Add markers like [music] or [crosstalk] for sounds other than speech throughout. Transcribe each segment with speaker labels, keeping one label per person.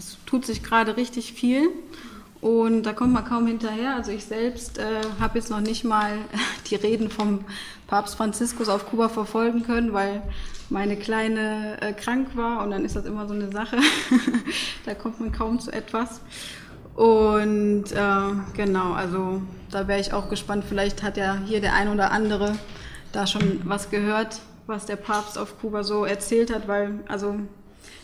Speaker 1: es tut sich gerade richtig viel und da kommt man kaum hinterher. Also ich selbst äh, habe jetzt noch nicht mal [laughs] die Reden vom Papst Franziskus auf Kuba verfolgen können, weil meine Kleine äh, krank war und dann ist das immer so eine Sache. [laughs] da kommt man kaum zu etwas. Und äh, genau, also da wäre ich auch gespannt. Vielleicht hat ja hier der ein oder andere da schon was gehört, was der Papst auf Kuba so erzählt hat, weil also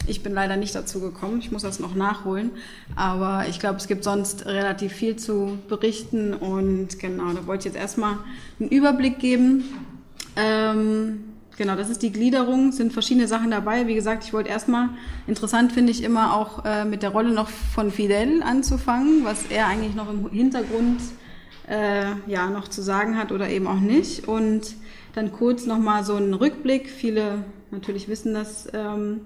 Speaker 1: ich bin leider nicht dazu gekommen. Ich muss das noch nachholen. Aber ich glaube, es gibt sonst relativ viel zu berichten. Und genau, da wollte ich jetzt erstmal einen Überblick geben. Ähm, genau, das ist die Gliederung, sind verschiedene Sachen dabei. Wie gesagt, ich wollte erstmal, interessant finde ich immer auch äh, mit der Rolle noch von Fidel anzufangen, was er eigentlich noch im Hintergrund äh, ja, noch zu sagen hat oder eben auch nicht. Und dann kurz nochmal so einen Rückblick. Viele natürlich wissen das. Ähm,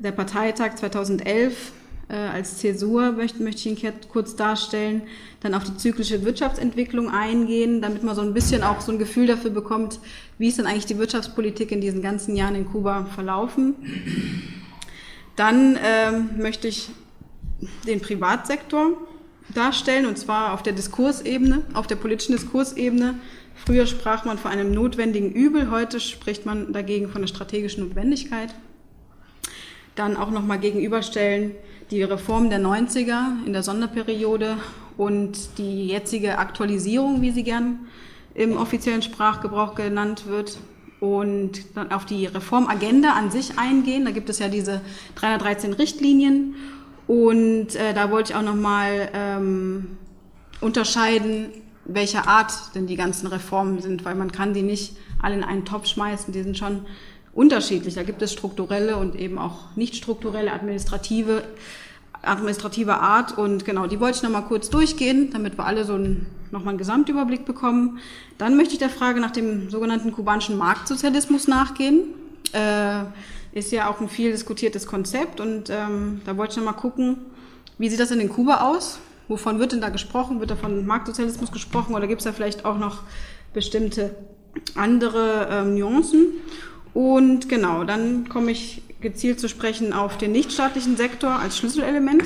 Speaker 1: der Parteitag 2011 äh, als Zäsur möchte, möchte ich ihn kurz darstellen, dann auf die zyklische Wirtschaftsentwicklung eingehen, damit man so ein bisschen auch so ein Gefühl dafür bekommt, wie ist denn eigentlich die Wirtschaftspolitik in diesen ganzen Jahren in Kuba verlaufen. Dann ähm, möchte ich den Privatsektor darstellen, und zwar auf der Diskursebene, auf der politischen Diskursebene. Früher sprach man von einem notwendigen Übel, heute spricht man dagegen von der strategischen Notwendigkeit dann auch nochmal gegenüberstellen die Reform der 90er in der Sonderperiode und die jetzige Aktualisierung, wie sie gern im offiziellen Sprachgebrauch genannt wird. Und dann auf die Reformagenda an sich eingehen. Da gibt es ja diese 313 Richtlinien. Und äh, da wollte ich auch nochmal ähm, unterscheiden, welcher Art denn die ganzen Reformen sind, weil man kann die nicht alle in einen Topf schmeißen. Die sind schon unterschiedlich. Da gibt es strukturelle und eben auch nicht strukturelle administrative, administrative Art. Und genau, die wollte ich nochmal kurz durchgehen, damit wir alle so einen, nochmal einen Gesamtüberblick bekommen. Dann möchte ich der Frage nach dem sogenannten kubanischen Marktsozialismus nachgehen. Äh, ist ja auch ein viel diskutiertes Konzept und ähm, da wollte ich nochmal gucken, wie sieht das denn in Kuba aus? Wovon wird denn da gesprochen? Wird da von Marktsozialismus gesprochen oder gibt es da vielleicht auch noch bestimmte andere ähm, Nuancen? Und genau, dann komme ich gezielt zu sprechen auf den nichtstaatlichen Sektor als Schlüsselelement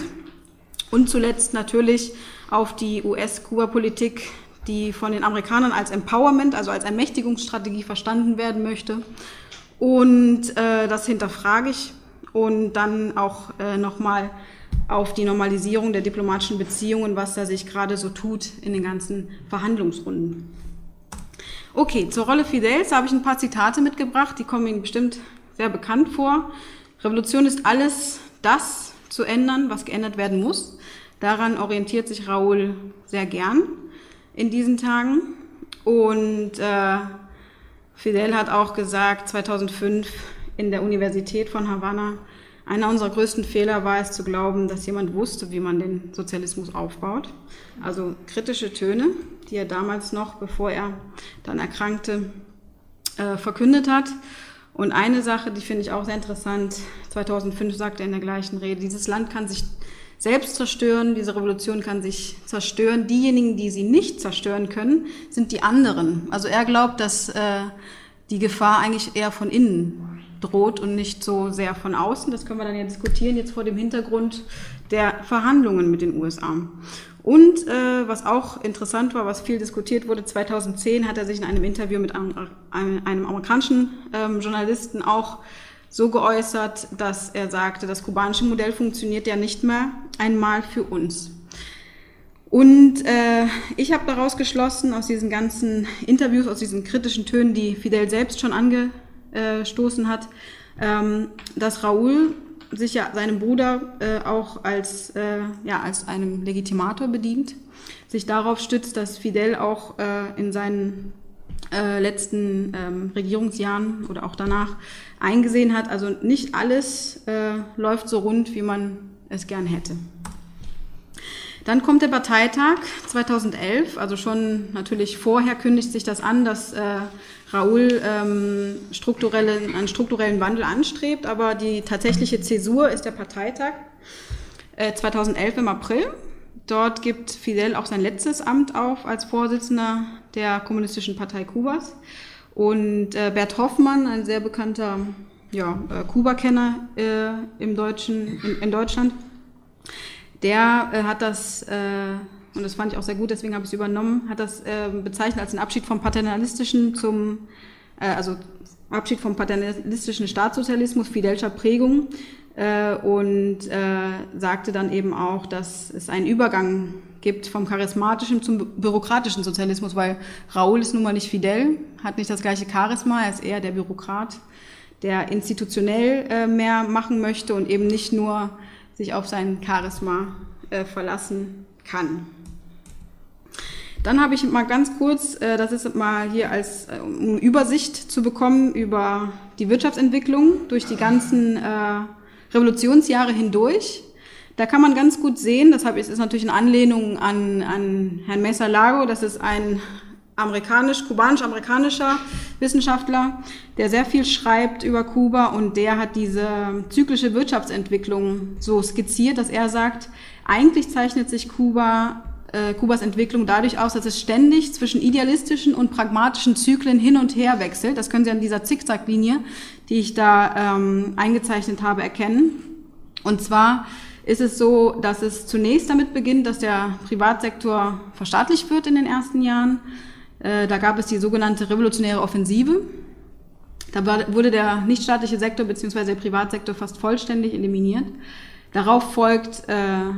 Speaker 1: und zuletzt natürlich auf die US-Kuba-Politik, die von den Amerikanern als Empowerment, also als Ermächtigungsstrategie verstanden werden möchte. Und äh, das hinterfrage ich und dann auch äh, nochmal auf die Normalisierung der diplomatischen Beziehungen, was da sich gerade so tut in den ganzen Verhandlungsrunden. Okay, zur Rolle Fidels habe ich ein paar Zitate mitgebracht, die kommen Ihnen bestimmt sehr bekannt vor. Revolution ist alles das zu ändern, was geändert werden muss. Daran orientiert sich Raoul sehr gern in diesen Tagen. Und äh, Fidel hat auch gesagt, 2005 in der Universität von Havanna, einer unserer größten Fehler war es zu glauben, dass jemand wusste, wie man den Sozialismus aufbaut. Also kritische Töne, die er damals noch, bevor er dann erkrankte, äh, verkündet hat. Und eine Sache, die finde ich auch sehr interessant, 2005 sagte er in der gleichen Rede, dieses Land kann sich selbst zerstören, diese Revolution kann sich zerstören. Diejenigen, die sie nicht zerstören können, sind die anderen. Also er glaubt, dass äh, die Gefahr eigentlich eher von innen droht und nicht so sehr von außen. Das können wir dann ja diskutieren, jetzt vor dem Hintergrund der Verhandlungen mit den USA. Und äh, was auch interessant war, was viel diskutiert wurde, 2010 hat er sich in einem Interview mit einem, einem amerikanischen ähm, Journalisten auch so geäußert, dass er sagte, das kubanische Modell funktioniert ja nicht mehr einmal für uns. Und äh, ich habe daraus geschlossen, aus diesen ganzen Interviews, aus diesen kritischen Tönen, die Fidel selbst schon ange, gestoßen hat, ähm, dass Raoul sich ja seinem Bruder äh, auch als, äh, ja, als einem Legitimator bedient, sich darauf stützt, dass Fidel auch äh, in seinen äh, letzten ähm, Regierungsjahren oder auch danach eingesehen hat, also nicht alles äh, läuft so rund, wie man es gern hätte. Dann kommt der Parteitag 2011, also schon natürlich vorher kündigt sich das an, dass äh, Raoul ähm, strukturelle, einen strukturellen Wandel anstrebt, aber die tatsächliche Zäsur ist der Parteitag äh, 2011 im April. Dort gibt Fidel auch sein letztes Amt auf als Vorsitzender der Kommunistischen Partei Kubas. Und äh, Bert Hoffmann, ein sehr bekannter ja, äh, Kuba-Kenner äh, in, in Deutschland, der äh, hat das, äh, und das fand ich auch sehr gut, deswegen habe ich es übernommen, hat das äh, bezeichnet als einen Abschied vom paternalistischen zum, äh, also Abschied vom paternalistischen Staatssozialismus, Fidelscher Prägung äh, und äh, sagte dann eben auch, dass es einen Übergang gibt vom charismatischen zum bürokratischen Sozialismus, weil Raoul ist nun mal nicht Fidel, hat nicht das gleiche Charisma, er ist eher der Bürokrat, der institutionell äh, mehr machen möchte und eben nicht nur sich auf sein Charisma äh, verlassen kann. Dann habe ich mal ganz kurz, äh, das ist mal hier als äh, um Übersicht zu bekommen über die Wirtschaftsentwicklung durch die ganzen äh, Revolutionsjahre hindurch. Da kann man ganz gut sehen, das ist natürlich eine Anlehnung an, an Herrn Mesa Lago, das ist ein amerikanisch, kubanisch-amerikanischer Wissenschaftler, der sehr viel schreibt über Kuba und der hat diese zyklische Wirtschaftsentwicklung so skizziert, dass er sagt, eigentlich zeichnet sich Kuba, äh, Kubas Entwicklung dadurch aus, dass es ständig zwischen idealistischen und pragmatischen Zyklen hin und her wechselt. Das können Sie an dieser Zickzacklinie, die ich da ähm, eingezeichnet habe, erkennen. Und zwar ist es so, dass es zunächst damit beginnt, dass der Privatsektor verstaatlicht wird in den ersten Jahren. Äh, da gab es die sogenannte revolutionäre Offensive. Da wurde der nichtstaatliche Sektor bzw. der Privatsektor fast vollständig eliminiert. Darauf folgt äh,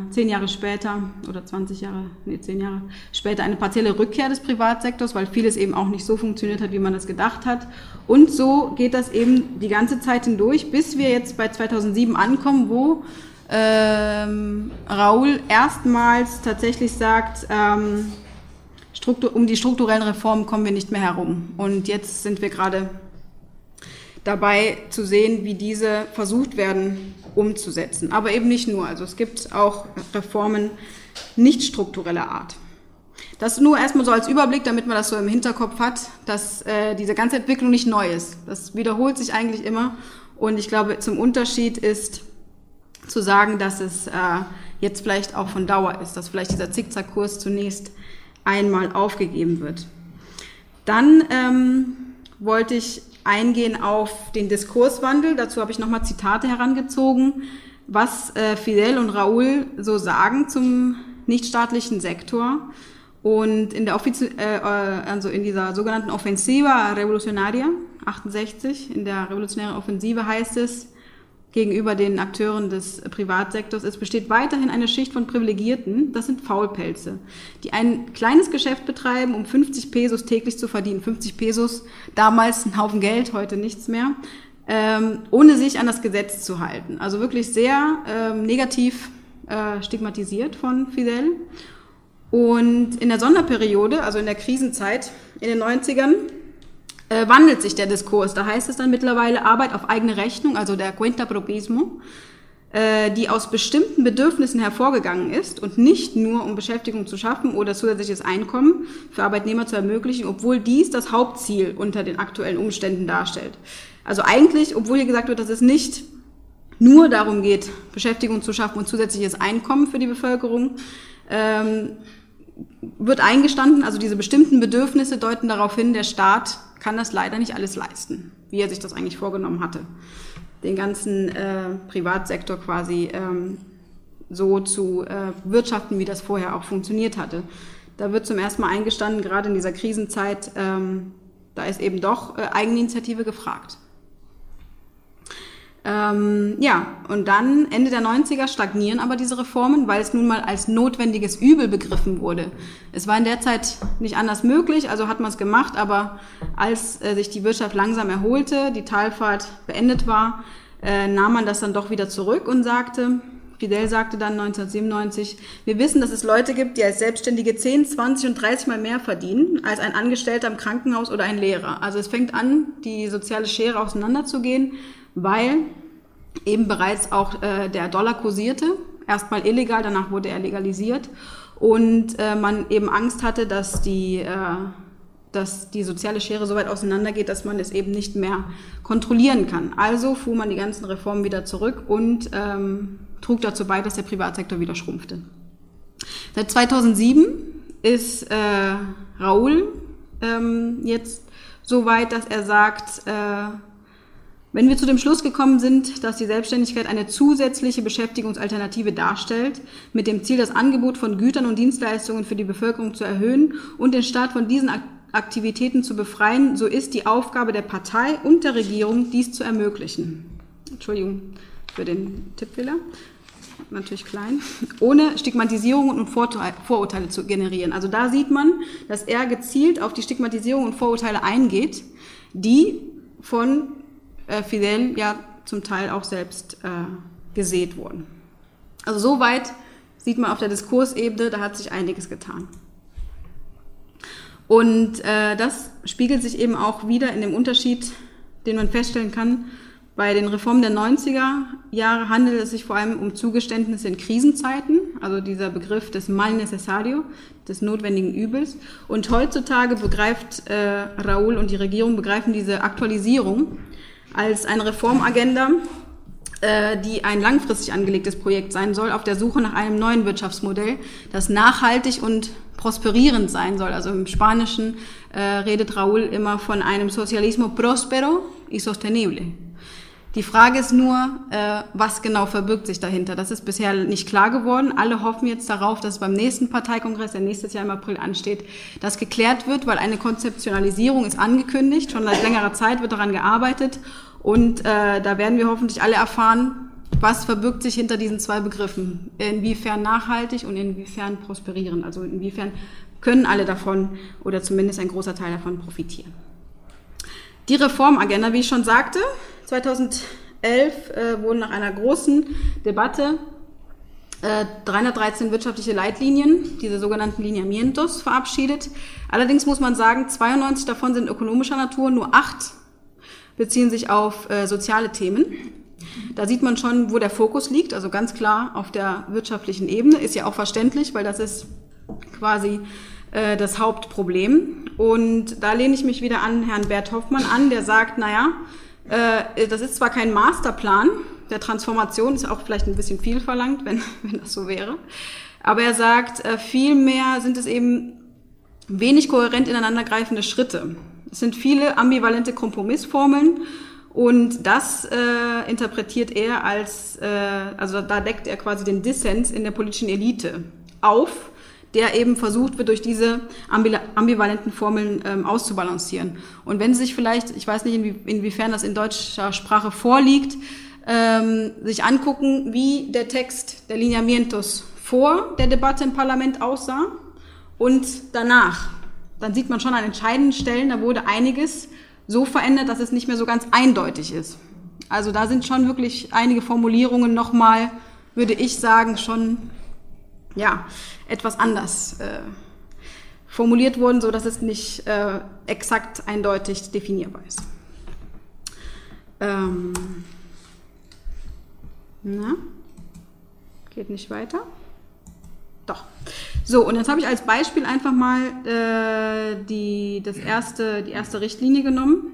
Speaker 1: zehn Jahre später oder 20 Jahre, nee, zehn Jahre später eine partielle Rückkehr des Privatsektors, weil vieles eben auch nicht so funktioniert hat, wie man das gedacht hat. Und so geht das eben die ganze Zeit hindurch, bis wir jetzt bei 2007 ankommen, wo ähm, Raoul erstmals tatsächlich sagt, ähm, um die strukturellen Reformen kommen wir nicht mehr herum. Und jetzt sind wir gerade dabei zu sehen, wie diese versucht werden umzusetzen. Aber eben nicht nur. Also es gibt auch Reformen nicht struktureller Art. Das nur erstmal so als Überblick, damit man das so im Hinterkopf hat, dass äh, diese ganze Entwicklung nicht neu ist. Das wiederholt sich eigentlich immer. Und ich glaube, zum Unterschied ist, zu sagen, dass es äh, jetzt vielleicht auch von Dauer ist, dass vielleicht dieser Zickzackkurs zunächst einmal aufgegeben wird. Dann ähm, wollte ich eingehen auf den Diskurswandel. Dazu habe ich nochmal Zitate herangezogen, was äh, Fidel und Raúl so sagen zum nichtstaatlichen Sektor. Und in der Offizi äh, äh also in dieser sogenannten Offensiva Revolucionaria 68, in der revolutionären Offensive heißt es, gegenüber den Akteuren des Privatsektors. Es besteht weiterhin eine Schicht von Privilegierten, das sind Faulpelze, die ein kleines Geschäft betreiben, um 50 Pesos täglich zu verdienen. 50 Pesos, damals ein Haufen Geld, heute nichts mehr, ähm, ohne sich an das Gesetz zu halten. Also wirklich sehr ähm, negativ äh, stigmatisiert von Fidel. Und in der Sonderperiode, also in der Krisenzeit in den 90ern, äh, wandelt sich der Diskurs. Da heißt es dann mittlerweile Arbeit auf eigene Rechnung, also der Cuenta Propismo, äh, die aus bestimmten Bedürfnissen hervorgegangen ist und nicht nur um Beschäftigung zu schaffen oder zusätzliches Einkommen für Arbeitnehmer zu ermöglichen, obwohl dies das Hauptziel unter den aktuellen Umständen darstellt. Also eigentlich, obwohl hier gesagt wird, dass es nicht nur darum geht, Beschäftigung zu schaffen und zusätzliches Einkommen für die Bevölkerung, ähm, wird eingestanden, also diese bestimmten Bedürfnisse deuten darauf hin, der Staat kann das leider nicht alles leisten, wie er sich das eigentlich vorgenommen hatte. Den ganzen äh, Privatsektor quasi ähm, so zu äh, wirtschaften, wie das vorher auch funktioniert hatte. Da wird zum ersten Mal eingestanden, gerade in dieser Krisenzeit, ähm, da ist eben doch äh, Eigeninitiative gefragt. Ähm, ja, und dann Ende der 90er stagnieren aber diese Reformen, weil es nun mal als notwendiges Übel begriffen wurde. Es war in der Zeit nicht anders möglich, also hat man es gemacht, aber als äh, sich die Wirtschaft langsam erholte, die Talfahrt beendet war, äh, nahm man das dann doch wieder zurück und sagte, Fidel sagte dann 1997, wir wissen, dass es Leute gibt, die als Selbstständige 10, 20 und 30 Mal mehr verdienen als ein Angestellter im Krankenhaus oder ein Lehrer. Also es fängt an, die soziale Schere auseinanderzugehen weil eben bereits auch äh, der Dollar kursierte, erstmal illegal, danach wurde er legalisiert und äh, man eben Angst hatte, dass die, äh, dass die soziale Schere so weit auseinandergeht, dass man es eben nicht mehr kontrollieren kann. Also fuhr man die ganzen Reformen wieder zurück und ähm, trug dazu bei, dass der Privatsektor wieder schrumpfte. Seit 2007 ist äh, Raoul ähm, jetzt so weit, dass er sagt, äh, Wenn wir zu dem Schluss gekommen sind, dass die Selbstständigkeit eine zusätzliche Beschäftigungsalternative darstellt, mit dem Ziel, das Angebot von Gütern und Dienstleistungen für die Bevölkerung zu erhöhen und den Staat von diesen Aktivitäten zu befreien, so ist die Aufgabe der Partei und der Regierung, dies zu ermöglichen. Entschuldigung für den Tippfehler natürlich klein, ohne Stigmatisierungen und Vorurteile zu generieren. Also da sieht man, dass er gezielt auf die Stigmatisierung und Vorurteile eingeht, die von äh, Fidel ja zum Teil auch selbst äh, gesät wurden. Also soweit sieht man auf der Diskursebene, da hat sich einiges getan. Und äh, das spiegelt sich eben auch wieder in dem Unterschied, den man feststellen kann. Bei den Reformen der 90er Jahre handelt es sich vor allem um Zugeständnisse in Krisenzeiten, also dieser Begriff des mal necesario, des notwendigen Übels. Und heutzutage begreift äh, Raúl und die Regierung begreifen diese Aktualisierung als eine Reformagenda, äh, die ein langfristig angelegtes Projekt sein soll, auf der Suche nach einem neuen Wirtschaftsmodell, das nachhaltig und prosperierend sein soll. Also im Spanischen äh, redet Raúl immer von einem Socialismo próspero y sostenible. Die Frage ist nur, äh, was genau verbirgt sich dahinter. Das ist bisher nicht klar geworden. Alle hoffen jetzt darauf, dass beim nächsten Parteikongress, der nächstes Jahr im April ansteht, das geklärt wird, weil eine Konzeptionalisierung ist angekündigt. Schon seit längerer Zeit wird daran gearbeitet. Und äh, da werden wir hoffentlich alle erfahren, was verbirgt sich hinter diesen zwei Begriffen. Inwiefern nachhaltig und inwiefern prosperieren. Also inwiefern können alle davon oder zumindest ein großer Teil davon profitieren. Die Reformagenda, wie ich schon sagte, 2011 äh, wurden nach einer großen Debatte äh, 313 wirtschaftliche Leitlinien, diese sogenannten Lineamientos, verabschiedet. Allerdings muss man sagen, 92 davon sind ökonomischer Natur, nur acht beziehen sich auf äh, soziale Themen. Da sieht man schon, wo der Fokus liegt, also ganz klar auf der wirtschaftlichen Ebene, ist ja auch verständlich, weil das ist quasi äh, das Hauptproblem. Und da lehne ich mich wieder an Herrn Bert Hoffmann an, der sagt, naja, äh, das ist zwar kein Masterplan der Transformation, ist auch vielleicht ein bisschen viel verlangt, wenn, [laughs] wenn das so wäre, aber er sagt, äh, vielmehr sind es eben wenig kohärent ineinandergreifende Schritte. Es sind viele ambivalente Kompromissformeln und das äh, interpretiert er als, äh, also da deckt er quasi den Dissens in der politischen Elite auf der eben versucht wird, durch diese ambivalenten Formeln ähm, auszubalancieren. Und wenn Sie sich vielleicht, ich weiß nicht, inwie, inwiefern das in deutscher Sprache vorliegt, ähm, sich angucken, wie der Text der Lineamientos vor der Debatte im Parlament aussah und danach, dann sieht man schon an entscheidenden Stellen, da wurde einiges so verändert, dass es nicht mehr so ganz eindeutig ist. Also da sind schon wirklich einige Formulierungen nochmal, würde ich sagen, schon ja, etwas anders äh, formuliert wurden, so dass es nicht äh, exakt eindeutig definierbar ist. Ähm, na, geht nicht weiter. Doch. So, und jetzt habe ich als Beispiel einfach mal äh, die, das erste, die erste Richtlinie genommen,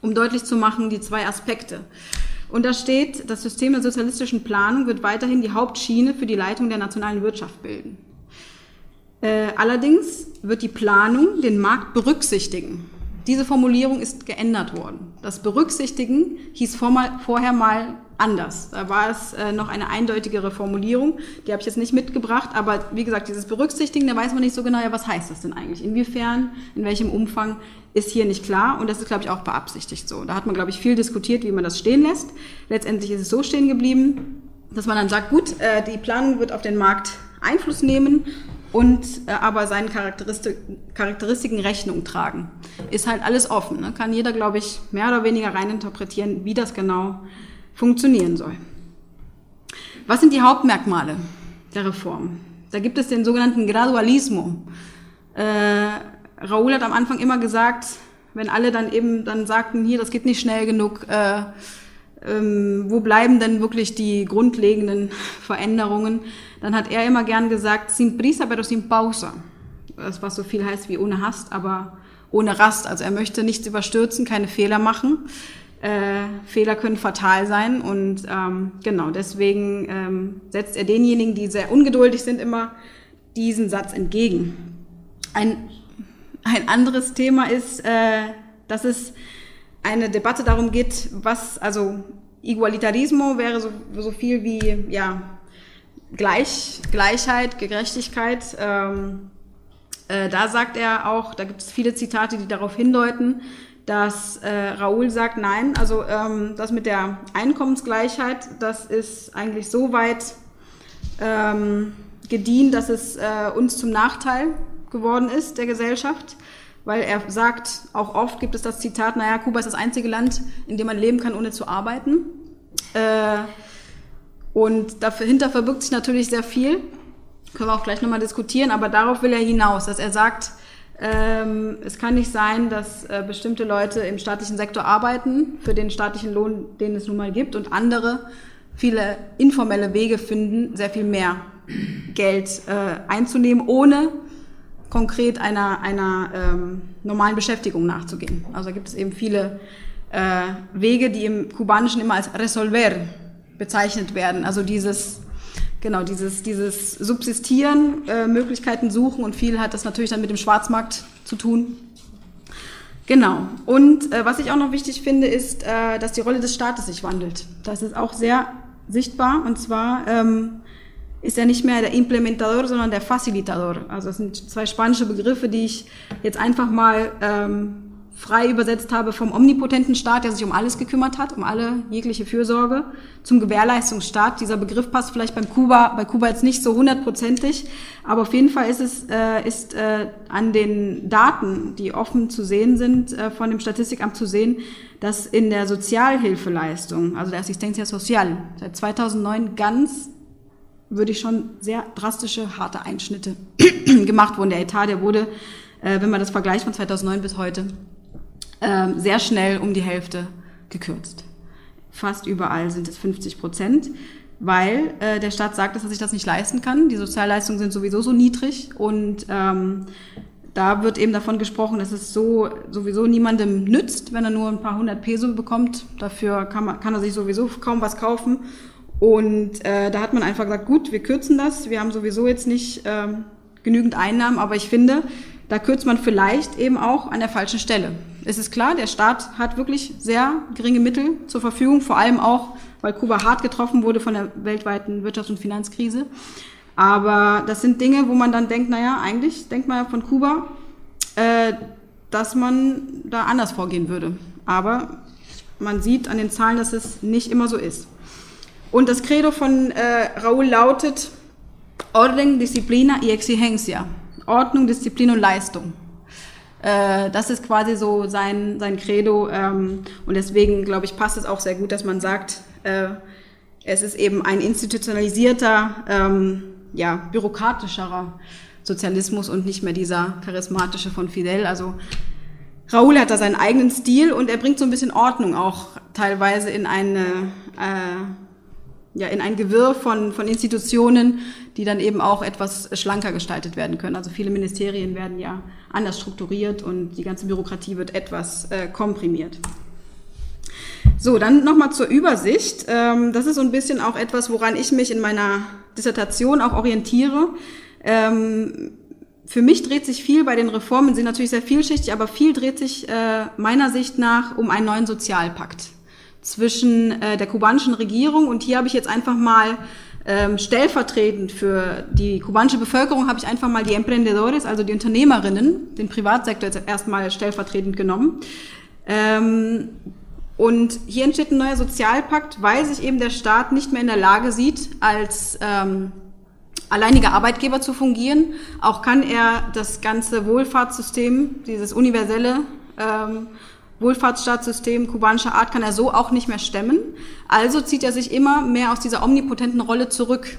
Speaker 1: um deutlich zu machen, die zwei Aspekte. Und da steht, das System der sozialistischen Planung wird weiterhin die Hauptschiene für die Leitung der nationalen Wirtschaft bilden. Äh, allerdings wird die Planung den Markt berücksichtigen. Diese Formulierung ist geändert worden. Das Berücksichtigen hieß vorher mal anders. Da war es äh, noch eine eindeutigere Formulierung. Die habe ich jetzt nicht mitgebracht, aber wie gesagt, dieses Berücksichtigen, da weiß man nicht so genau, ja, was heißt das denn eigentlich? Inwiefern, in welchem Umfang ist hier nicht klar und das ist, glaube ich, auch beabsichtigt so. Da hat man, glaube ich, viel diskutiert, wie man das stehen lässt. Letztendlich ist es so stehen geblieben, dass man dann sagt, gut, äh, die Planung wird auf den Markt Einfluss nehmen und äh, aber seinen Charakteristik, Charakteristiken Rechnung tragen. Ist halt alles offen. Ne? Kann jeder, glaube ich, mehr oder weniger reininterpretieren, wie das genau funktionieren soll. Was sind die Hauptmerkmale der Reform? Da gibt es den sogenannten Gradualismo. Äh, Raoul hat am Anfang immer gesagt, wenn alle dann eben dann sagten, hier, das geht nicht schnell genug, äh, ähm, wo bleiben denn wirklich die grundlegenden [laughs] Veränderungen? Dann hat er immer gern gesagt, sin prisa pero sin pausa. Das was so viel heißt wie ohne Hast, aber ohne Rast. Also er möchte nichts überstürzen, keine Fehler machen. Äh, Fehler können fatal sein und ähm, genau deswegen ähm, setzt er denjenigen, die sehr ungeduldig sind, immer diesen Satz entgegen. Ein, ein anderes Thema ist, äh, dass es eine Debatte darum geht, was, also Igualitarismo wäre so, so viel wie, ja, Gleich, Gleichheit, Gerechtigkeit. Ähm, äh, da sagt er auch, da gibt es viele Zitate, die darauf hindeuten, dass äh, Raoul sagt, nein, also ähm, das mit der Einkommensgleichheit, das ist eigentlich so weit ähm, gedient, dass es äh, uns zum Nachteil geworden ist, der Gesellschaft. Weil er sagt, auch oft gibt es das Zitat, naja, Kuba ist das einzige Land, in dem man leben kann, ohne zu arbeiten. Äh, und dahinter verbirgt sich natürlich sehr viel. Können wir auch gleich nochmal diskutieren, aber darauf will er hinaus, dass er sagt, ähm, es kann nicht sein, dass äh, bestimmte Leute im staatlichen Sektor arbeiten, für den staatlichen Lohn, den es nun mal gibt, und andere viele informelle Wege finden, sehr viel mehr Geld äh, einzunehmen, ohne konkret einer, einer ähm, normalen Beschäftigung nachzugehen. Also da gibt es eben viele äh, Wege, die im Kubanischen immer als Resolver bezeichnet werden. Also dieses, genau, dieses, dieses Subsistieren, äh, Möglichkeiten suchen und viel hat das natürlich dann mit dem Schwarzmarkt zu tun. Genau. Und äh, was ich auch noch wichtig finde, ist, äh, dass die Rolle des Staates sich wandelt. Das ist auch sehr sichtbar. Und zwar ähm, ist er nicht mehr der Implementador, sondern der Facilitador. Also das sind zwei spanische Begriffe, die ich jetzt einfach mal ähm, frei übersetzt habe, vom omnipotenten Staat, der sich um alles gekümmert hat, um alle jegliche Fürsorge, zum Gewährleistungsstaat. Dieser Begriff passt vielleicht beim Kuba, bei Kuba jetzt nicht so hundertprozentig, aber auf jeden Fall ist es äh, ist äh, an den Daten, die offen zu sehen sind, äh, von dem Statistikamt zu sehen, dass in der Sozialhilfeleistung, also der Assistencia Social, seit 2009 ganz würde ich schon sehr drastische, harte Einschnitte [clears throat] gemacht wurden. Der Etat, der wurde, äh, wenn man das vergleicht von 2009 bis heute, ähm, sehr schnell um die Hälfte gekürzt. Fast überall sind es 50 Prozent, weil äh, der Staat sagt, dass er sich das nicht leisten kann. Die Sozialleistungen sind sowieso so niedrig und ähm, da wird eben davon gesprochen, dass es so sowieso niemandem nützt, wenn er nur ein paar hundert Peso bekommt. Dafür kann, man, kann er sich sowieso kaum was kaufen. Und äh, da hat man einfach gesagt, gut, wir kürzen das. Wir haben sowieso jetzt nicht ähm, genügend Einnahmen, aber ich finde, da kürzt man vielleicht eben auch an der falschen Stelle. Es ist klar, der Staat hat wirklich sehr geringe Mittel zur Verfügung, vor allem auch, weil Kuba hart getroffen wurde von der weltweiten Wirtschafts- und Finanzkrise. Aber das sind Dinge, wo man dann denkt, naja, eigentlich denkt man ja von Kuba, äh, dass man da anders vorgehen würde. Aber man sieht an den Zahlen, dass es nicht immer so ist. Und das Credo von äh, Raúl lautet Orden, Disciplina y Exigencia. Ordnung, Disziplin und Leistung. Äh, das ist quasi so sein, sein Credo. Ähm, und deswegen, glaube ich, passt es auch sehr gut, dass man sagt, äh, es ist eben ein institutionalisierter, ähm, ja, bürokratischerer Sozialismus und nicht mehr dieser charismatische von Fidel. Also Raoul hat da seinen eigenen Stil und er bringt so ein bisschen Ordnung auch teilweise in eine äh, ja, in ein Gewirr von, von Institutionen, die dann eben auch etwas schlanker gestaltet werden können. Also viele Ministerien werden ja anders strukturiert und die ganze Bürokratie wird etwas äh, komprimiert. So, dann nochmal zur Übersicht. Ähm, das ist so ein bisschen auch etwas, woran ich mich in meiner Dissertation auch orientiere. Ähm, für mich dreht sich viel bei den Reformen, sind natürlich sehr vielschichtig, aber viel dreht sich äh, meiner Sicht nach um einen neuen Sozialpakt zwischen äh, der kubanischen Regierung und hier habe ich jetzt einfach mal ähm, stellvertretend für die kubanische Bevölkerung habe ich einfach mal die Emprendedores, also die Unternehmerinnen, den Privatsektor jetzt erstmal stellvertretend genommen. Ähm, und hier entsteht ein neuer Sozialpakt, weil sich eben der Staat nicht mehr in der Lage sieht, als ähm, alleiniger Arbeitgeber zu fungieren. Auch kann er das ganze Wohlfahrtssystem, dieses universelle ähm, Wohlfahrtsstaatssystem kubanischer Art kann er so auch nicht mehr stemmen. Also zieht er sich immer mehr aus dieser omnipotenten Rolle zurück.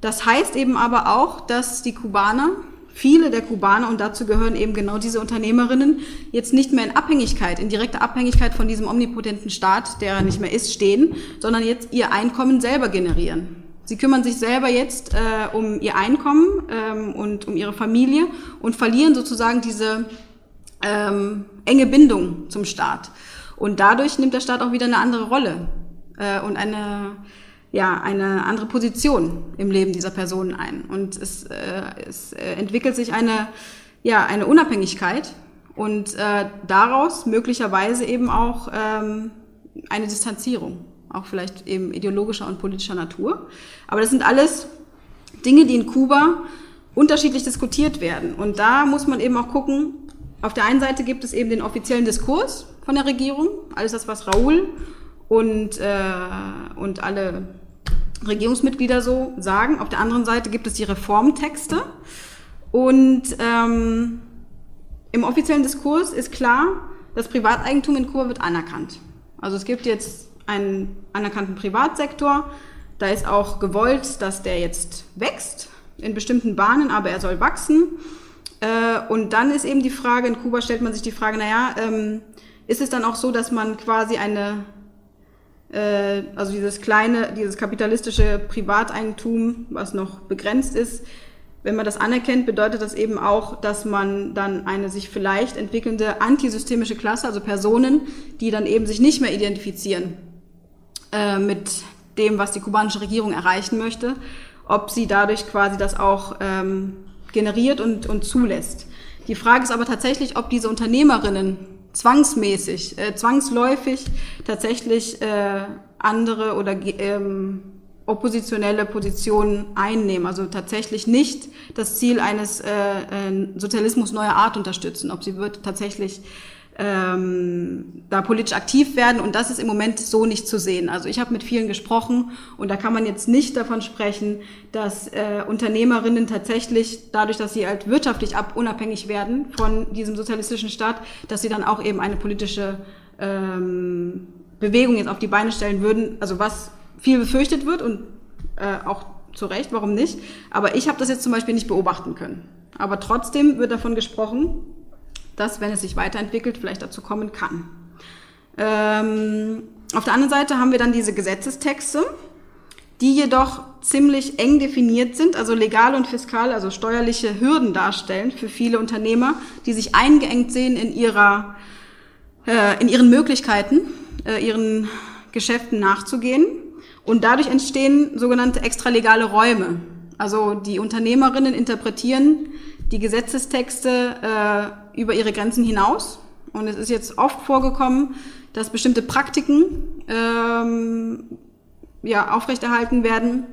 Speaker 1: Das heißt eben aber auch, dass die Kubaner, viele der Kubaner, und dazu gehören eben genau diese Unternehmerinnen, jetzt nicht mehr in Abhängigkeit, in direkter Abhängigkeit von diesem omnipotenten Staat, der nicht mehr ist, stehen, sondern jetzt ihr Einkommen selber generieren. Sie kümmern sich selber jetzt äh, um ihr Einkommen ähm, und um ihre Familie und verlieren sozusagen diese ähm, enge Bindung zum Staat. Und dadurch nimmt der Staat auch wieder eine andere Rolle äh, und eine, ja, eine andere Position im Leben dieser Personen ein. Und es, äh, es äh, entwickelt sich eine, ja, eine Unabhängigkeit und äh, daraus möglicherweise eben auch ähm, eine Distanzierung, auch vielleicht eben ideologischer und politischer Natur. Aber das sind alles Dinge, die in Kuba unterschiedlich diskutiert werden. Und da muss man eben auch gucken, auf der einen Seite gibt es eben den offiziellen Diskurs von der Regierung, alles das, was Raúl und, äh, und alle Regierungsmitglieder so sagen. Auf der anderen Seite gibt es die Reformtexte. Und ähm, im offiziellen Diskurs ist klar, das Privateigentum in Kuba wird anerkannt. Also es gibt jetzt einen anerkannten Privatsektor. Da ist auch gewollt, dass der jetzt wächst in bestimmten Bahnen, aber er soll wachsen. Äh, und dann ist eben die Frage, in Kuba stellt man sich die Frage, naja, ähm, ist es dann auch so, dass man quasi eine, äh, also dieses kleine, dieses kapitalistische Privateigentum, was noch begrenzt ist, wenn man das anerkennt, bedeutet das eben auch, dass man dann eine sich vielleicht entwickelnde antisystemische Klasse, also Personen, die dann eben sich nicht mehr identifizieren äh, mit dem, was die kubanische Regierung erreichen möchte, ob sie dadurch quasi das auch ähm, generiert und, und zulässt. Die Frage ist aber tatsächlich, ob diese Unternehmerinnen zwangsmäßig, äh, zwangsläufig tatsächlich äh, andere oder ähm, oppositionelle Positionen einnehmen, also tatsächlich nicht das Ziel eines äh, äh, Sozialismus neuer Art unterstützen, ob sie wird tatsächlich ähm, da politisch aktiv werden und das ist im Moment so nicht zu sehen. Also ich habe mit vielen gesprochen und da kann man jetzt nicht davon sprechen, dass äh, Unternehmerinnen tatsächlich dadurch, dass sie halt wirtschaftlich ab unabhängig werden von diesem sozialistischen Staat, dass sie dann auch eben eine politische ähm, Bewegung jetzt auf die Beine stellen würden. Also was viel befürchtet wird und äh, auch zu Recht, warum nicht? Aber ich habe das jetzt zum Beispiel nicht beobachten können. Aber trotzdem wird davon gesprochen, dass, wenn es sich weiterentwickelt, vielleicht dazu kommen kann. Ähm, auf der anderen Seite haben wir dann diese Gesetzestexte, die jedoch ziemlich eng definiert sind, also legal und fiskal, also steuerliche Hürden darstellen für viele Unternehmer, die sich eingeengt sehen in, ihrer, äh, in ihren Möglichkeiten, äh, ihren Geschäften nachzugehen. Und dadurch entstehen sogenannte extralegale Räume. Also die Unternehmerinnen interpretieren die Gesetzestexte äh, über ihre Grenzen hinaus. Und es ist jetzt oft vorgekommen, dass bestimmte Praktiken ähm, ja, aufrechterhalten werden,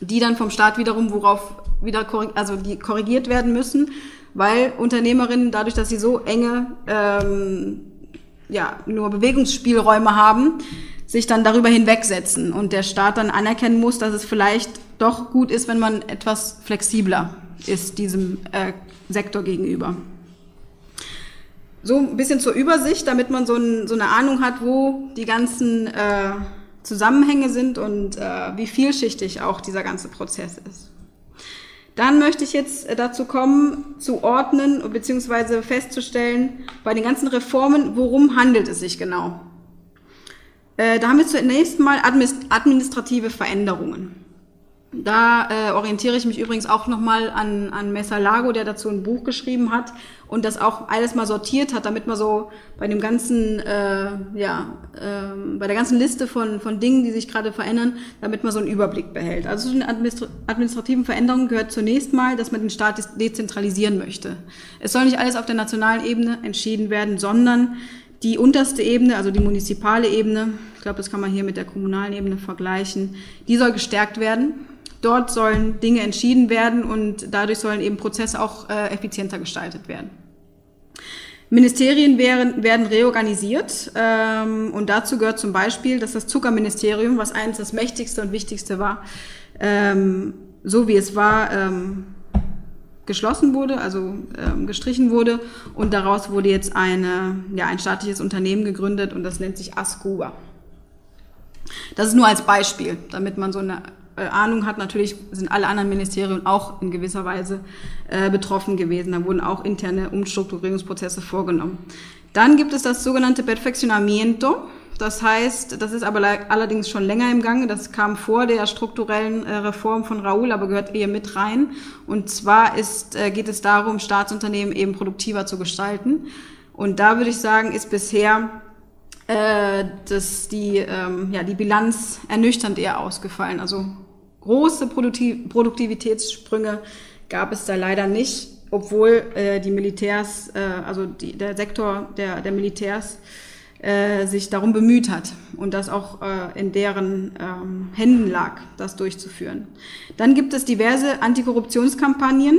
Speaker 1: die dann vom Staat wiederum, worauf wieder also die korrigiert werden müssen, weil Unternehmerinnen dadurch, dass sie so enge ähm, ja, nur Bewegungsspielräume haben, sich dann darüber hinwegsetzen und der Staat dann anerkennen muss, dass es vielleicht doch gut ist, wenn man etwas flexibler ist diesem äh, Sektor gegenüber. So ein bisschen zur Übersicht, damit man so, ein, so eine Ahnung hat, wo die ganzen äh, Zusammenhänge sind und äh, wie vielschichtig auch dieser ganze Prozess ist. Dann möchte ich jetzt äh, dazu kommen, zu ordnen bzw. festzustellen, bei den ganzen Reformen, worum handelt es sich genau. Äh, da haben wir zunächst mal administrative Veränderungen. Da äh, orientiere ich mich übrigens auch nochmal an, an Messer Lago, der dazu ein Buch geschrieben hat und das auch alles mal sortiert hat, damit man so bei dem ganzen, äh, ja, äh, bei der ganzen Liste von, von Dingen, die sich gerade verändern, damit man so einen Überblick behält. Also zu den administra administrativen Veränderungen gehört zunächst mal, dass man den Staat dezentralisieren möchte. Es soll nicht alles auf der nationalen Ebene entschieden werden, sondern die unterste Ebene, also die municipale Ebene, ich glaube, das kann man hier mit der kommunalen Ebene vergleichen, die soll gestärkt werden Dort sollen Dinge entschieden werden und dadurch sollen eben Prozesse auch äh, effizienter gestaltet werden. Ministerien werden, werden reorganisiert ähm, und dazu gehört zum Beispiel, dass das Zuckerministerium, was eines das mächtigste und wichtigste war, ähm, so wie es war, ähm, geschlossen wurde, also ähm, gestrichen wurde und daraus wurde jetzt eine, ja, ein staatliches Unternehmen gegründet und das nennt sich Ascuba. Das ist nur als Beispiel, damit man so eine äh, Ahnung hat, natürlich sind alle anderen Ministerien auch in gewisser Weise äh, betroffen gewesen. Da wurden auch interne Umstrukturierungsprozesse vorgenommen. Dann gibt es das sogenannte Perfeccionamiento. Das heißt, das ist aber allerdings schon länger im Gange. Das kam vor der strukturellen äh, Reform von Raoul, aber gehört eher mit rein. Und zwar ist, äh, geht es darum, Staatsunternehmen eben produktiver zu gestalten. Und da würde ich sagen, ist bisher äh, dass die, ähm, ja, die Bilanz ernüchternd eher ausgefallen. Also große Produktivitätssprünge gab es da leider nicht. obwohl äh, die Militärs, äh, also die, der Sektor der, der Militärs äh, sich darum bemüht hat und das auch äh, in deren ähm, Händen lag, das durchzuführen. Dann gibt es diverse Antikorruptionskampagnen,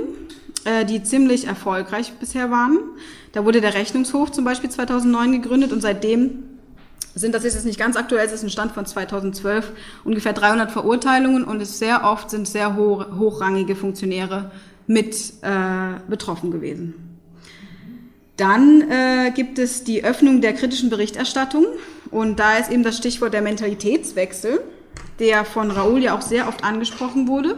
Speaker 1: äh, die ziemlich erfolgreich bisher waren. Da wurde der Rechnungshof zum Beispiel 2009 gegründet und seitdem sind, das ist jetzt nicht ganz aktuell, es ist ein Stand von 2012, ungefähr 300 Verurteilungen und es sehr oft sind sehr hoch, hochrangige Funktionäre mit äh, betroffen gewesen. Dann äh, gibt es die Öffnung der kritischen Berichterstattung und da ist eben das Stichwort der Mentalitätswechsel, der von Raoul ja auch sehr oft angesprochen wurde.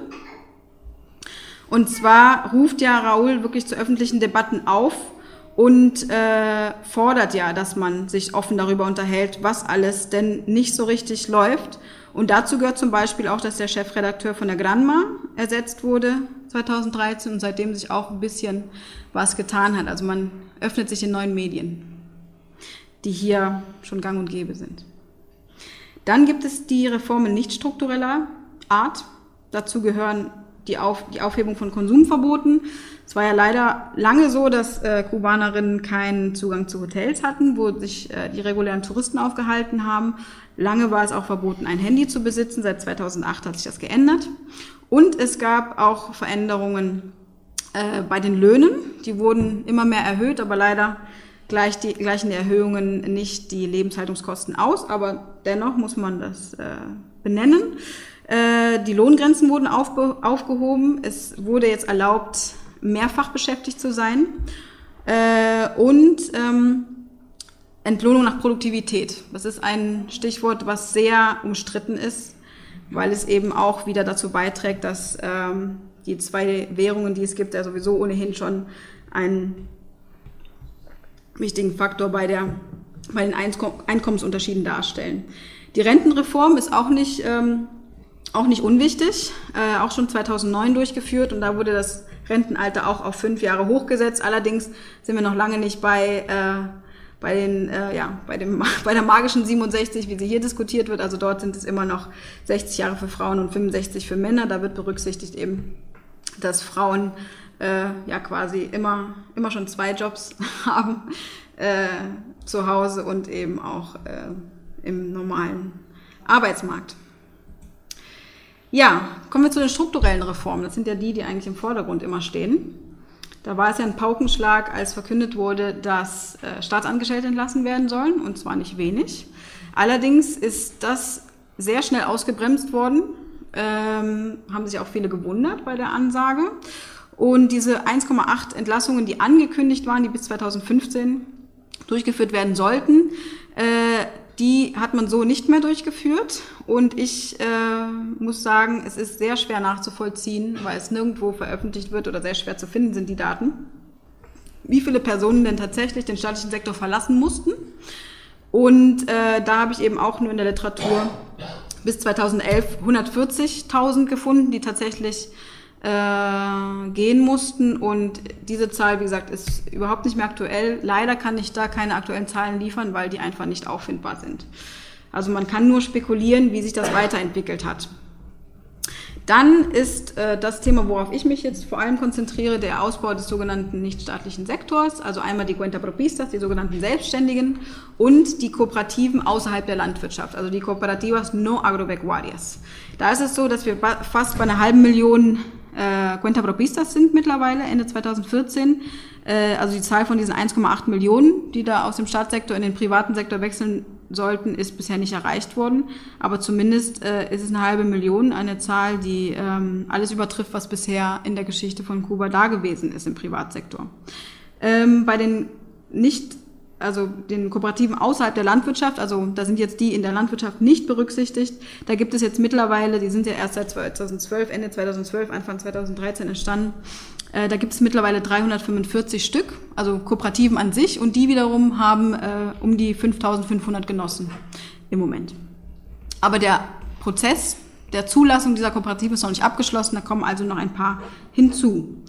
Speaker 1: Und zwar ruft ja Raoul wirklich zu öffentlichen Debatten auf und äh, fordert ja, dass man sich offen darüber unterhält, was alles denn nicht so richtig läuft. Und dazu gehört zum Beispiel auch, dass der Chefredakteur von der Granma ersetzt wurde 2013 und seitdem sich auch ein bisschen was getan hat. Also man öffnet sich in neuen Medien, die hier schon gang und gäbe sind. Dann gibt es die Reformen nicht struktureller Art. Dazu gehören die, Auf, die Aufhebung von Konsumverboten. Es war ja leider lange so, dass äh, Kubanerinnen keinen Zugang zu Hotels hatten, wo sich äh, die regulären Touristen aufgehalten haben. Lange war es auch verboten, ein Handy zu besitzen. Seit 2008 hat sich das geändert. Und es gab auch Veränderungen äh, bei den Löhnen. Die wurden immer mehr erhöht, aber leider gleich die, gleichen die Erhöhungen nicht die Lebenshaltungskosten aus. Aber dennoch muss man das äh, benennen. Äh, die Lohngrenzen wurden aufge aufgehoben. Es wurde jetzt erlaubt, mehrfach beschäftigt zu sein. Äh, und ähm, Entlohnung nach Produktivität. Das ist ein Stichwort, was sehr umstritten ist, weil es eben auch wieder dazu beiträgt, dass ähm, die zwei Währungen, die es gibt, ja sowieso ohnehin schon einen wichtigen Faktor bei, der, bei den Einkommensunterschieden darstellen. Die Rentenreform ist auch nicht ähm, auch nicht unwichtig, äh, auch schon 2009 durchgeführt und da wurde das Rentenalter auch auf fünf Jahre hochgesetzt. Allerdings sind wir noch lange nicht bei, äh, bei, den, äh, ja, bei, dem, [laughs] bei der magischen 67, wie sie hier diskutiert wird. Also dort sind es immer noch 60 Jahre für Frauen und 65 für Männer. Da wird berücksichtigt eben, dass Frauen äh, ja quasi immer, immer schon zwei Jobs [laughs] haben äh, zu Hause und eben auch äh, im normalen Arbeitsmarkt. Ja, kommen wir zu den strukturellen Reformen. Das sind ja die, die eigentlich im Vordergrund immer stehen. Da war es ja ein Paukenschlag, als verkündet wurde, dass äh, Staatsangestellte entlassen werden sollen, und zwar nicht wenig. Allerdings ist das sehr schnell ausgebremst worden, ähm, haben sich auch viele gewundert bei der Ansage. Und diese 1,8 Entlassungen, die angekündigt waren, die bis 2015 durchgeführt werden sollten, äh, die hat man so nicht mehr durchgeführt und ich äh, muss sagen, es ist sehr schwer nachzuvollziehen, weil es nirgendwo veröffentlicht wird oder sehr schwer zu finden sind die Daten, wie viele Personen denn tatsächlich den staatlichen Sektor verlassen mussten. Und äh, da habe ich eben auch nur in der Literatur bis 2011 140.000 gefunden, die tatsächlich äh, gehen mussten. Und diese Zahl, wie gesagt, ist überhaupt nicht mehr aktuell. Leider kann ich da keine aktuellen Zahlen liefern, weil die einfach nicht auffindbar sind. Also man kann nur spekulieren, wie sich das weiterentwickelt hat. Dann ist äh, das Thema, worauf ich mich jetzt vor allem konzentriere, der Ausbau des sogenannten nichtstaatlichen Sektors, also einmal die Cuenta Propistas, die sogenannten Selbstständigen und die Kooperativen außerhalb der Landwirtschaft, also die Cooperativas no agropecuarias. Da ist es so, dass wir fast bei einer halben Million äh, Cuenta Propistas sind mittlerweile, Ende 2014. Äh, also die Zahl von diesen 1,8 Millionen, die da aus dem Staatssektor in den privaten Sektor wechseln sollten, ist bisher nicht erreicht worden. Aber zumindest äh, ist es eine halbe Million, eine Zahl, die ähm, alles übertrifft, was bisher in der Geschichte von Kuba da gewesen ist im Privatsektor. Ähm, bei den nicht also den Kooperativen außerhalb der Landwirtschaft, also da sind jetzt die in der Landwirtschaft nicht berücksichtigt. Da gibt es jetzt mittlerweile, die sind ja erst seit 2012, Ende 2012, Anfang 2013 entstanden, äh, da gibt es mittlerweile 345 Stück, also Kooperativen an sich, und die wiederum haben äh, um die 5500 Genossen im Moment. Aber der Prozess der Zulassung dieser Kooperative ist noch nicht abgeschlossen, da kommen also noch ein paar hinzu.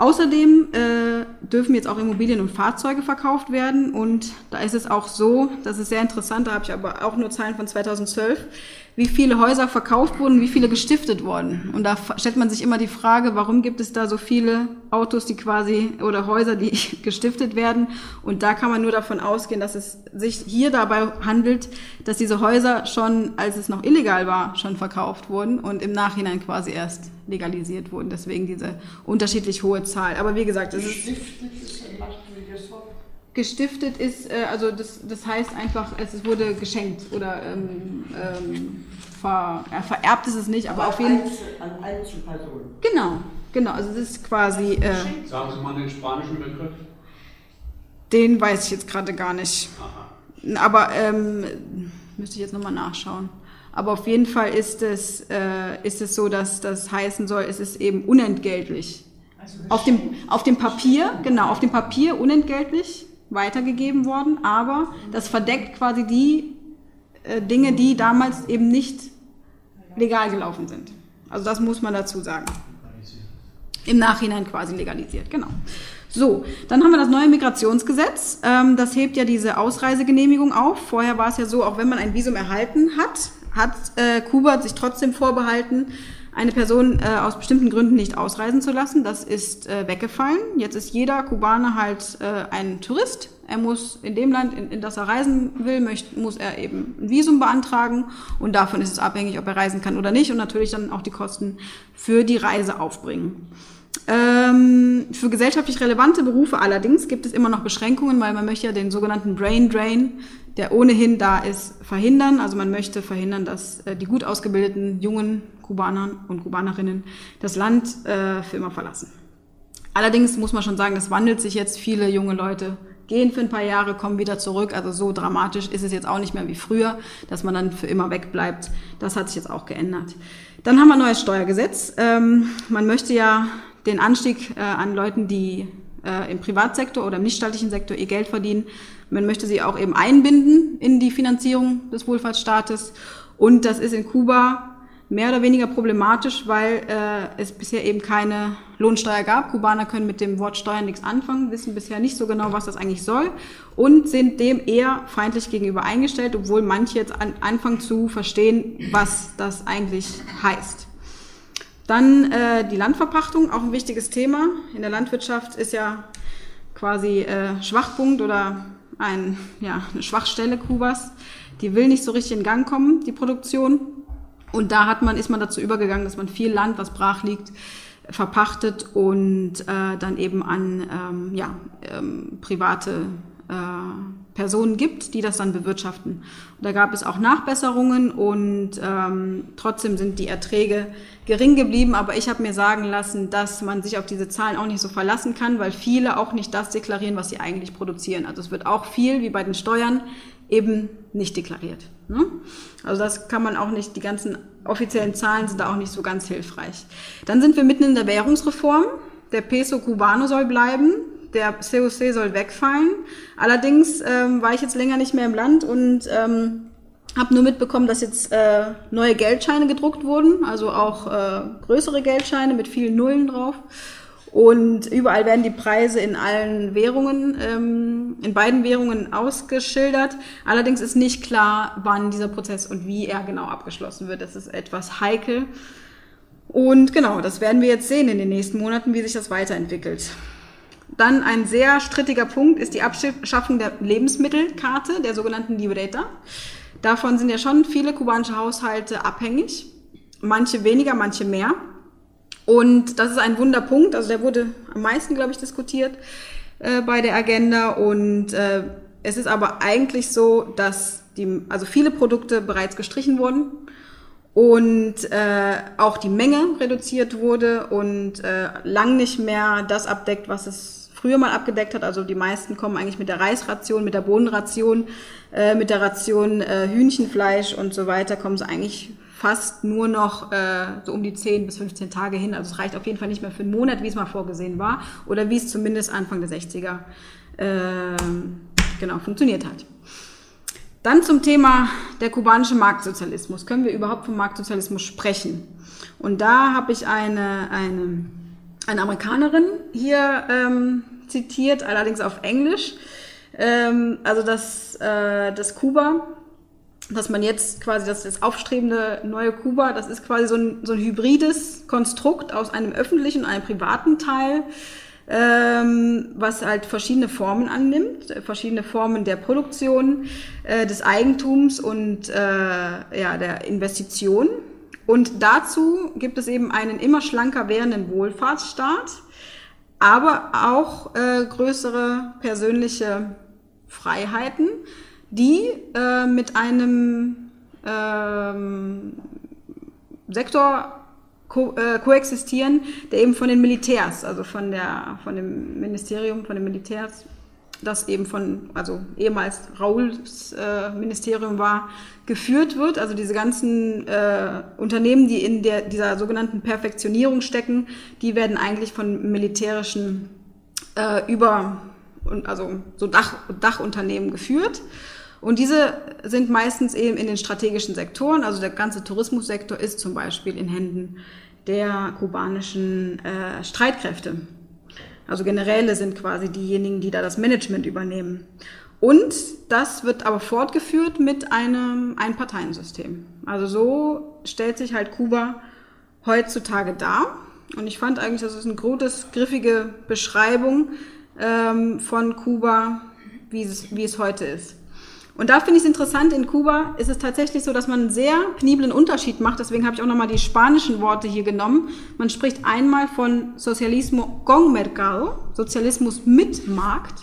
Speaker 1: Außerdem äh, dürfen jetzt auch Immobilien und Fahrzeuge verkauft werden und da ist es auch so, das ist sehr interessant, da habe ich aber auch nur Zahlen von 2012, wie viele Häuser verkauft wurden, wie viele gestiftet wurden. Und da stellt man sich immer die Frage, warum gibt es da so viele Autos, die quasi oder Häuser, die [laughs] gestiftet werden. Und da kann man nur davon ausgehen, dass es sich hier dabei handelt, dass diese Häuser schon, als es noch illegal war, schon verkauft wurden und im Nachhinein quasi erst legalisiert wurden. Deswegen diese unterschiedlich hohe Zahl. Aber wie gesagt, es ist gestiftet ist, äh, also das, das heißt einfach, es wurde geschenkt oder ähm, ähm, ver, ja, vererbt ist es nicht, aber, aber auf jeden Fall. An Einzelpersonen. Genau, genau, also das ist quasi. Äh,
Speaker 2: Sagen Sie mal den spanischen Begriff.
Speaker 1: Den weiß ich jetzt gerade gar nicht. Aha. Aber ähm, müsste ich jetzt nochmal nachschauen. Aber auf jeden Fall ist es, äh, ist es so, dass das heißen soll, es ist eben unentgeltlich. Also auf, dem, auf dem Papier, genau, auf dem Papier unentgeltlich weitergegeben worden, aber das verdeckt quasi die äh, Dinge, die damals eben nicht legal gelaufen sind. Also das muss man dazu sagen. Im Nachhinein quasi legalisiert, genau. So, dann haben wir das neue Migrationsgesetz. Ähm, das hebt ja diese Ausreisegenehmigung auf. Vorher war es ja so, auch wenn man ein Visum erhalten hat, hat äh, Kuba sich trotzdem vorbehalten, eine Person äh, aus bestimmten Gründen nicht ausreisen zu lassen. Das ist äh, weggefallen. Jetzt ist jeder Kubaner halt äh, ein Tourist. Er muss in dem Land, in, in das er reisen will, möcht, muss er eben ein Visum beantragen und davon ist es abhängig, ob er reisen kann oder nicht und natürlich dann auch die Kosten für die Reise aufbringen. Ähm, für gesellschaftlich relevante Berufe allerdings gibt es immer noch Beschränkungen, weil man möchte ja den sogenannten Brain Drain, der ohnehin da ist, verhindern. Also man möchte verhindern, dass äh, die gut ausgebildeten jungen Kubanern und Kubanerinnen das Land äh, für immer verlassen. Allerdings muss man schon sagen, das wandelt sich jetzt. Viele junge Leute gehen für ein paar Jahre, kommen wieder zurück. Also so dramatisch ist es jetzt auch nicht mehr wie früher, dass man dann für immer wegbleibt. Das hat sich jetzt auch geändert. Dann haben wir ein neues Steuergesetz. Ähm, man möchte ja den Anstieg äh, an Leuten, die äh, im Privatsektor oder im nichtstaatlichen Sektor ihr Geld verdienen, man möchte sie auch eben einbinden in die Finanzierung des Wohlfahrtsstaates. Und das ist in Kuba mehr oder weniger problematisch, weil äh, es bisher eben keine Lohnsteuer gab. Kubaner können mit dem Wort Steuern nichts anfangen, wissen bisher nicht so genau, was das eigentlich soll und sind dem eher feindlich gegenüber eingestellt, obwohl manche jetzt an, anfangen zu verstehen, was das eigentlich heißt. Dann äh, die Landverpachtung, auch ein wichtiges Thema. In der Landwirtschaft ist ja quasi äh, Schwachpunkt oder ein, ja, eine Schwachstelle Kubas. Die will nicht so richtig in Gang kommen, die Produktion. Und da hat man, ist man dazu übergegangen, dass man viel Land, was brach liegt, verpachtet und äh, dann eben an ähm, ja, ähm, private äh, Personen gibt, die das dann bewirtschaften. Und da gab es auch Nachbesserungen und ähm, trotzdem sind die Erträge gering geblieben. Aber ich habe mir sagen lassen, dass man sich auf diese Zahlen auch nicht so verlassen kann, weil viele auch nicht das deklarieren, was sie eigentlich produzieren. Also es wird auch viel, wie bei den Steuern, eben nicht deklariert. Ne? Also das kann man auch nicht, die ganzen offiziellen Zahlen sind da auch nicht so ganz hilfreich. Dann sind wir mitten in der Währungsreform. Der Peso Cubano soll bleiben, der COC soll wegfallen. Allerdings ähm, war ich jetzt länger nicht mehr im Land und ähm, habe nur mitbekommen, dass jetzt äh, neue Geldscheine gedruckt wurden, also auch äh, größere Geldscheine mit vielen Nullen drauf. Und überall werden die Preise in allen Währungen, ähm, in beiden Währungen ausgeschildert. Allerdings ist nicht klar, wann dieser Prozess und wie er genau abgeschlossen wird. Das ist etwas heikel. Und genau, das werden wir jetzt sehen in den nächsten Monaten, wie sich das weiterentwickelt. Dann ein sehr strittiger Punkt ist die Abschaffung der Lebensmittelkarte, der sogenannten Libreta. Davon sind ja schon viele kubanische Haushalte abhängig. Manche weniger, manche mehr. Und das ist ein Wunderpunkt, also der wurde am meisten, glaube ich, diskutiert äh, bei der Agenda. Und äh, es ist aber eigentlich so, dass die, also viele Produkte bereits gestrichen wurden und äh, auch die Menge reduziert wurde und äh, lang nicht mehr das abdeckt, was es früher mal abgedeckt hat. Also die meisten kommen eigentlich mit der Reisration, mit der Bohnenration, äh, mit der Ration äh, Hühnchenfleisch und so weiter, kommen sie eigentlich fast nur noch äh, so um die 10 bis 15 Tage hin. Also es reicht auf jeden Fall nicht mehr für einen Monat, wie es mal vorgesehen war oder wie es zumindest Anfang der 60er äh, genau funktioniert hat. Dann zum Thema der kubanische Marktsozialismus. Können wir überhaupt vom Marktsozialismus sprechen? Und da habe ich eine, eine, eine Amerikanerin hier ähm, zitiert, allerdings auf Englisch. Ähm, also dass, äh, dass Kuba dass man jetzt quasi das, das aufstrebende neue Kuba, das ist quasi so ein, so ein hybrides Konstrukt aus einem öffentlichen und einem privaten Teil, ähm, was halt verschiedene Formen annimmt, verschiedene Formen der Produktion, äh, des Eigentums und äh, ja, der Investition. Und dazu gibt es eben einen immer schlanker werdenden Wohlfahrtsstaat, aber auch äh, größere persönliche Freiheiten, die äh, mit einem ähm, Sektor ko äh, koexistieren, der eben von den Militärs, also von, der, von dem Ministerium, von den Militärs, das eben von, also ehemals Rauls äh, Ministerium war, geführt wird. Also diese ganzen äh, Unternehmen, die in der, dieser sogenannten Perfektionierung stecken, die werden eigentlich von militärischen äh, über, also so Dach, Dachunternehmen geführt. Und diese sind meistens eben in den strategischen Sektoren, also der ganze Tourismussektor ist zum Beispiel in Händen der kubanischen äh, Streitkräfte. Also Generäle sind quasi diejenigen, die da das Management übernehmen. Und das wird aber fortgeführt mit einem Einparteiensystem. Also so stellt sich halt Kuba heutzutage dar. Und ich fand eigentlich, das ist eine gutes, griffige Beschreibung ähm, von Kuba, wie es, wie es heute ist. Und da finde ich es interessant, in Kuba ist es tatsächlich so, dass man einen sehr peniblen Unterschied macht. Deswegen habe ich auch nochmal die spanischen Worte hier genommen. Man spricht einmal von Socialismo con mercado, Sozialismus mit Markt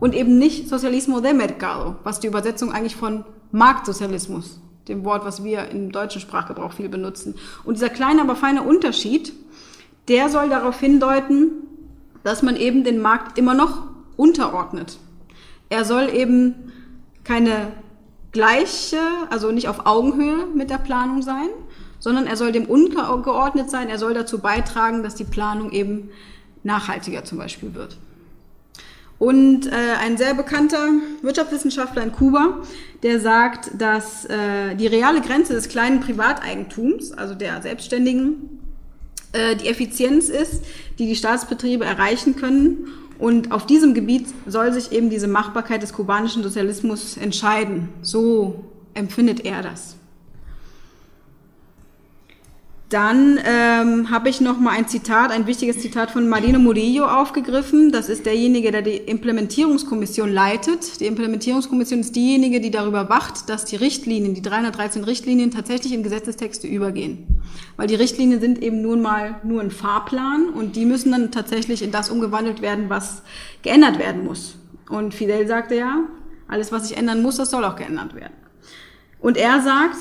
Speaker 1: und eben nicht Socialismo de mercado, was die Übersetzung eigentlich von Marktsozialismus, dem Wort, was wir im deutschen Sprachgebrauch viel benutzen. Und dieser kleine, aber feine Unterschied, der soll darauf hindeuten, dass man eben den Markt immer noch unterordnet. Er soll eben keine gleiche, also nicht auf Augenhöhe mit der Planung sein, sondern er soll dem untergeordnet sein. Er soll dazu beitragen, dass die Planung eben nachhaltiger zum Beispiel wird. Und äh, ein sehr bekannter Wirtschaftswissenschaftler in Kuba, der sagt, dass äh, die reale Grenze des kleinen Privateigentums, also der Selbstständigen, äh, die Effizienz ist, die die Staatsbetriebe erreichen können und auf diesem Gebiet soll sich eben diese Machbarkeit des kubanischen Sozialismus entscheiden. So empfindet er das. Dann ähm, habe ich noch mal ein Zitat, ein wichtiges Zitat von Marino Murillo aufgegriffen. Das ist derjenige, der die Implementierungskommission leitet. Die Implementierungskommission ist diejenige, die darüber wacht, dass die Richtlinien, die 313 Richtlinien tatsächlich in Gesetzestexte übergehen. Weil die Richtlinien sind eben nun mal nur ein Fahrplan und die müssen dann tatsächlich in das umgewandelt werden, was geändert werden muss. Und Fidel sagte ja, alles, was sich ändern muss, das soll auch geändert werden. Und er sagt,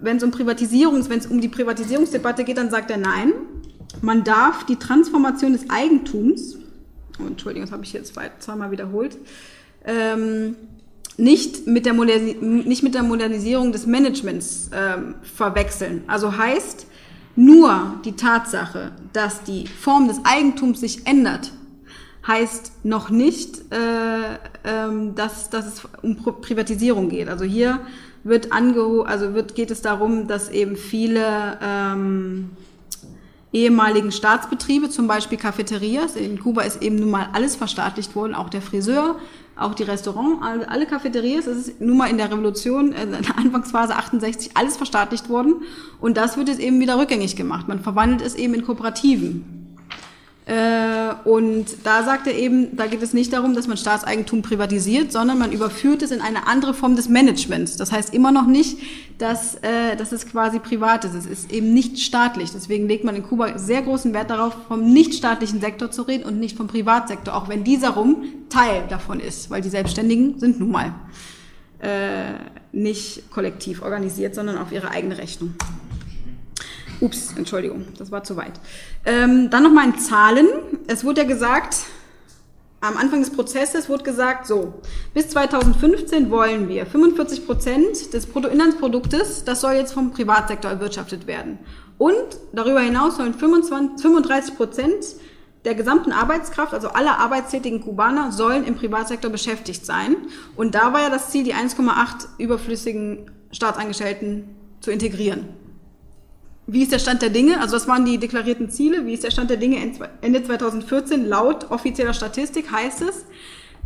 Speaker 1: wenn es um Privatisierungs, wenn es um die Privatisierungsdebatte geht, dann sagt er nein. Man darf die Transformation des Eigentums, oh, Entschuldigung, das habe ich jetzt zweimal wiederholt, ähm, nicht, mit der nicht mit der Modernisierung des Managements ähm, verwechseln. Also heißt, nur die Tatsache, dass die Form des Eigentums sich ändert, heißt noch nicht, äh, ähm, dass, dass es um Privatisierung geht. Also hier wird angeho also wird, geht es darum, dass eben viele ähm, ehemaligen Staatsbetriebe, zum Beispiel Cafeterias, in Kuba ist eben nun mal alles verstaatlicht worden, auch der Friseur, auch die Restaurants, alle, alle Cafeterias, es ist nun mal in der Revolution, äh, in der Anfangsphase 68, alles verstaatlicht worden und das wird jetzt eben wieder rückgängig gemacht. Man verwandelt es eben in Kooperativen. Äh, und da sagt er eben, da geht es nicht darum, dass man Staatseigentum privatisiert, sondern man überführt es in eine andere Form des Managements. Das heißt immer noch nicht, dass, äh, dass es quasi privat ist. Es ist eben nicht staatlich. Deswegen legt man in Kuba sehr großen Wert darauf, vom nichtstaatlichen Sektor zu reden und nicht vom Privatsektor, auch wenn dieser rum Teil davon ist, weil die Selbstständigen sind nun mal äh, nicht kollektiv organisiert, sondern auf ihre eigene Rechnung. Ups, Entschuldigung, das war zu weit. Ähm, dann nochmal in Zahlen. Es wurde ja gesagt, am Anfang des Prozesses wurde gesagt, so, bis 2015 wollen wir 45 Prozent des Bruttoinlandsproduktes, das soll jetzt vom Privatsektor erwirtschaftet werden. Und darüber hinaus sollen 25, 35 Prozent der gesamten Arbeitskraft, also aller arbeitstätigen Kubaner, sollen im Privatsektor beschäftigt sein. Und da war ja das Ziel, die 1,8 überflüssigen Staatsangestellten zu integrieren. Wie ist der Stand der Dinge? Also das waren die deklarierten Ziele. Wie ist der Stand der Dinge Ende 2014? Laut offizieller Statistik heißt es,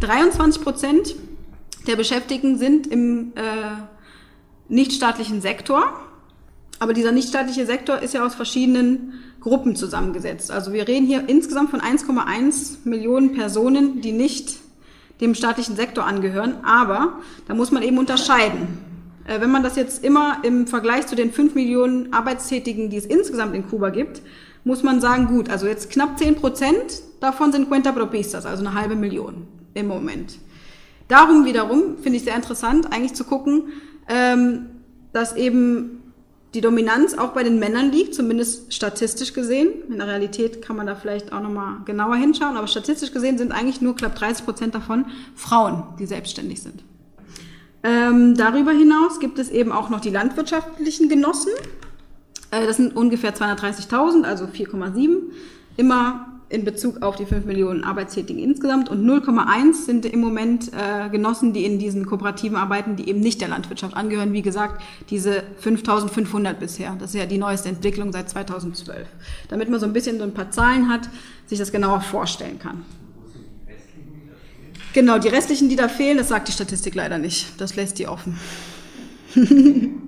Speaker 1: 23 Prozent der Beschäftigten sind im, äh, nichtstaatlichen Sektor. Aber dieser nichtstaatliche Sektor ist ja aus verschiedenen Gruppen zusammengesetzt. Also wir reden hier insgesamt von 1,1 Millionen Personen, die nicht dem staatlichen Sektor angehören. Aber da muss man eben unterscheiden. Äh, wenn man das jetzt immer im Vergleich zu den 5 Millionen Arbeitstätigen, die es insgesamt in Kuba gibt, muss man sagen, gut, also jetzt knapp 10 Prozent davon sind Cuenta Propistas, also eine halbe Million im Moment. Darum wiederum finde ich sehr interessant, eigentlich zu gucken, ähm, dass eben die Dominanz auch bei den Männern liegt, zumindest statistisch gesehen. In der Realität kann man da vielleicht auch nochmal genauer hinschauen, aber statistisch gesehen sind eigentlich nur knapp 30 Prozent davon Frauen, die selbstständig sind. Ähm, darüber hinaus gibt es eben auch noch die landwirtschaftlichen Genossen. Äh, das sind ungefähr 230.000, also 4,7. Immer in Bezug auf die 5 Millionen Arbeitstätigen insgesamt und 0,1 sind im Moment äh, Genossen, die in diesen Kooperativen arbeiten, die eben nicht der Landwirtschaft angehören. Wie gesagt, diese 5500 bisher. Das ist ja die neueste Entwicklung seit 2012. Damit man so ein bisschen so ein paar Zahlen hat, sich das genauer vorstellen kann. Genau, die restlichen, die da fehlen, das sagt die Statistik leider nicht. Das lässt die offen. [laughs]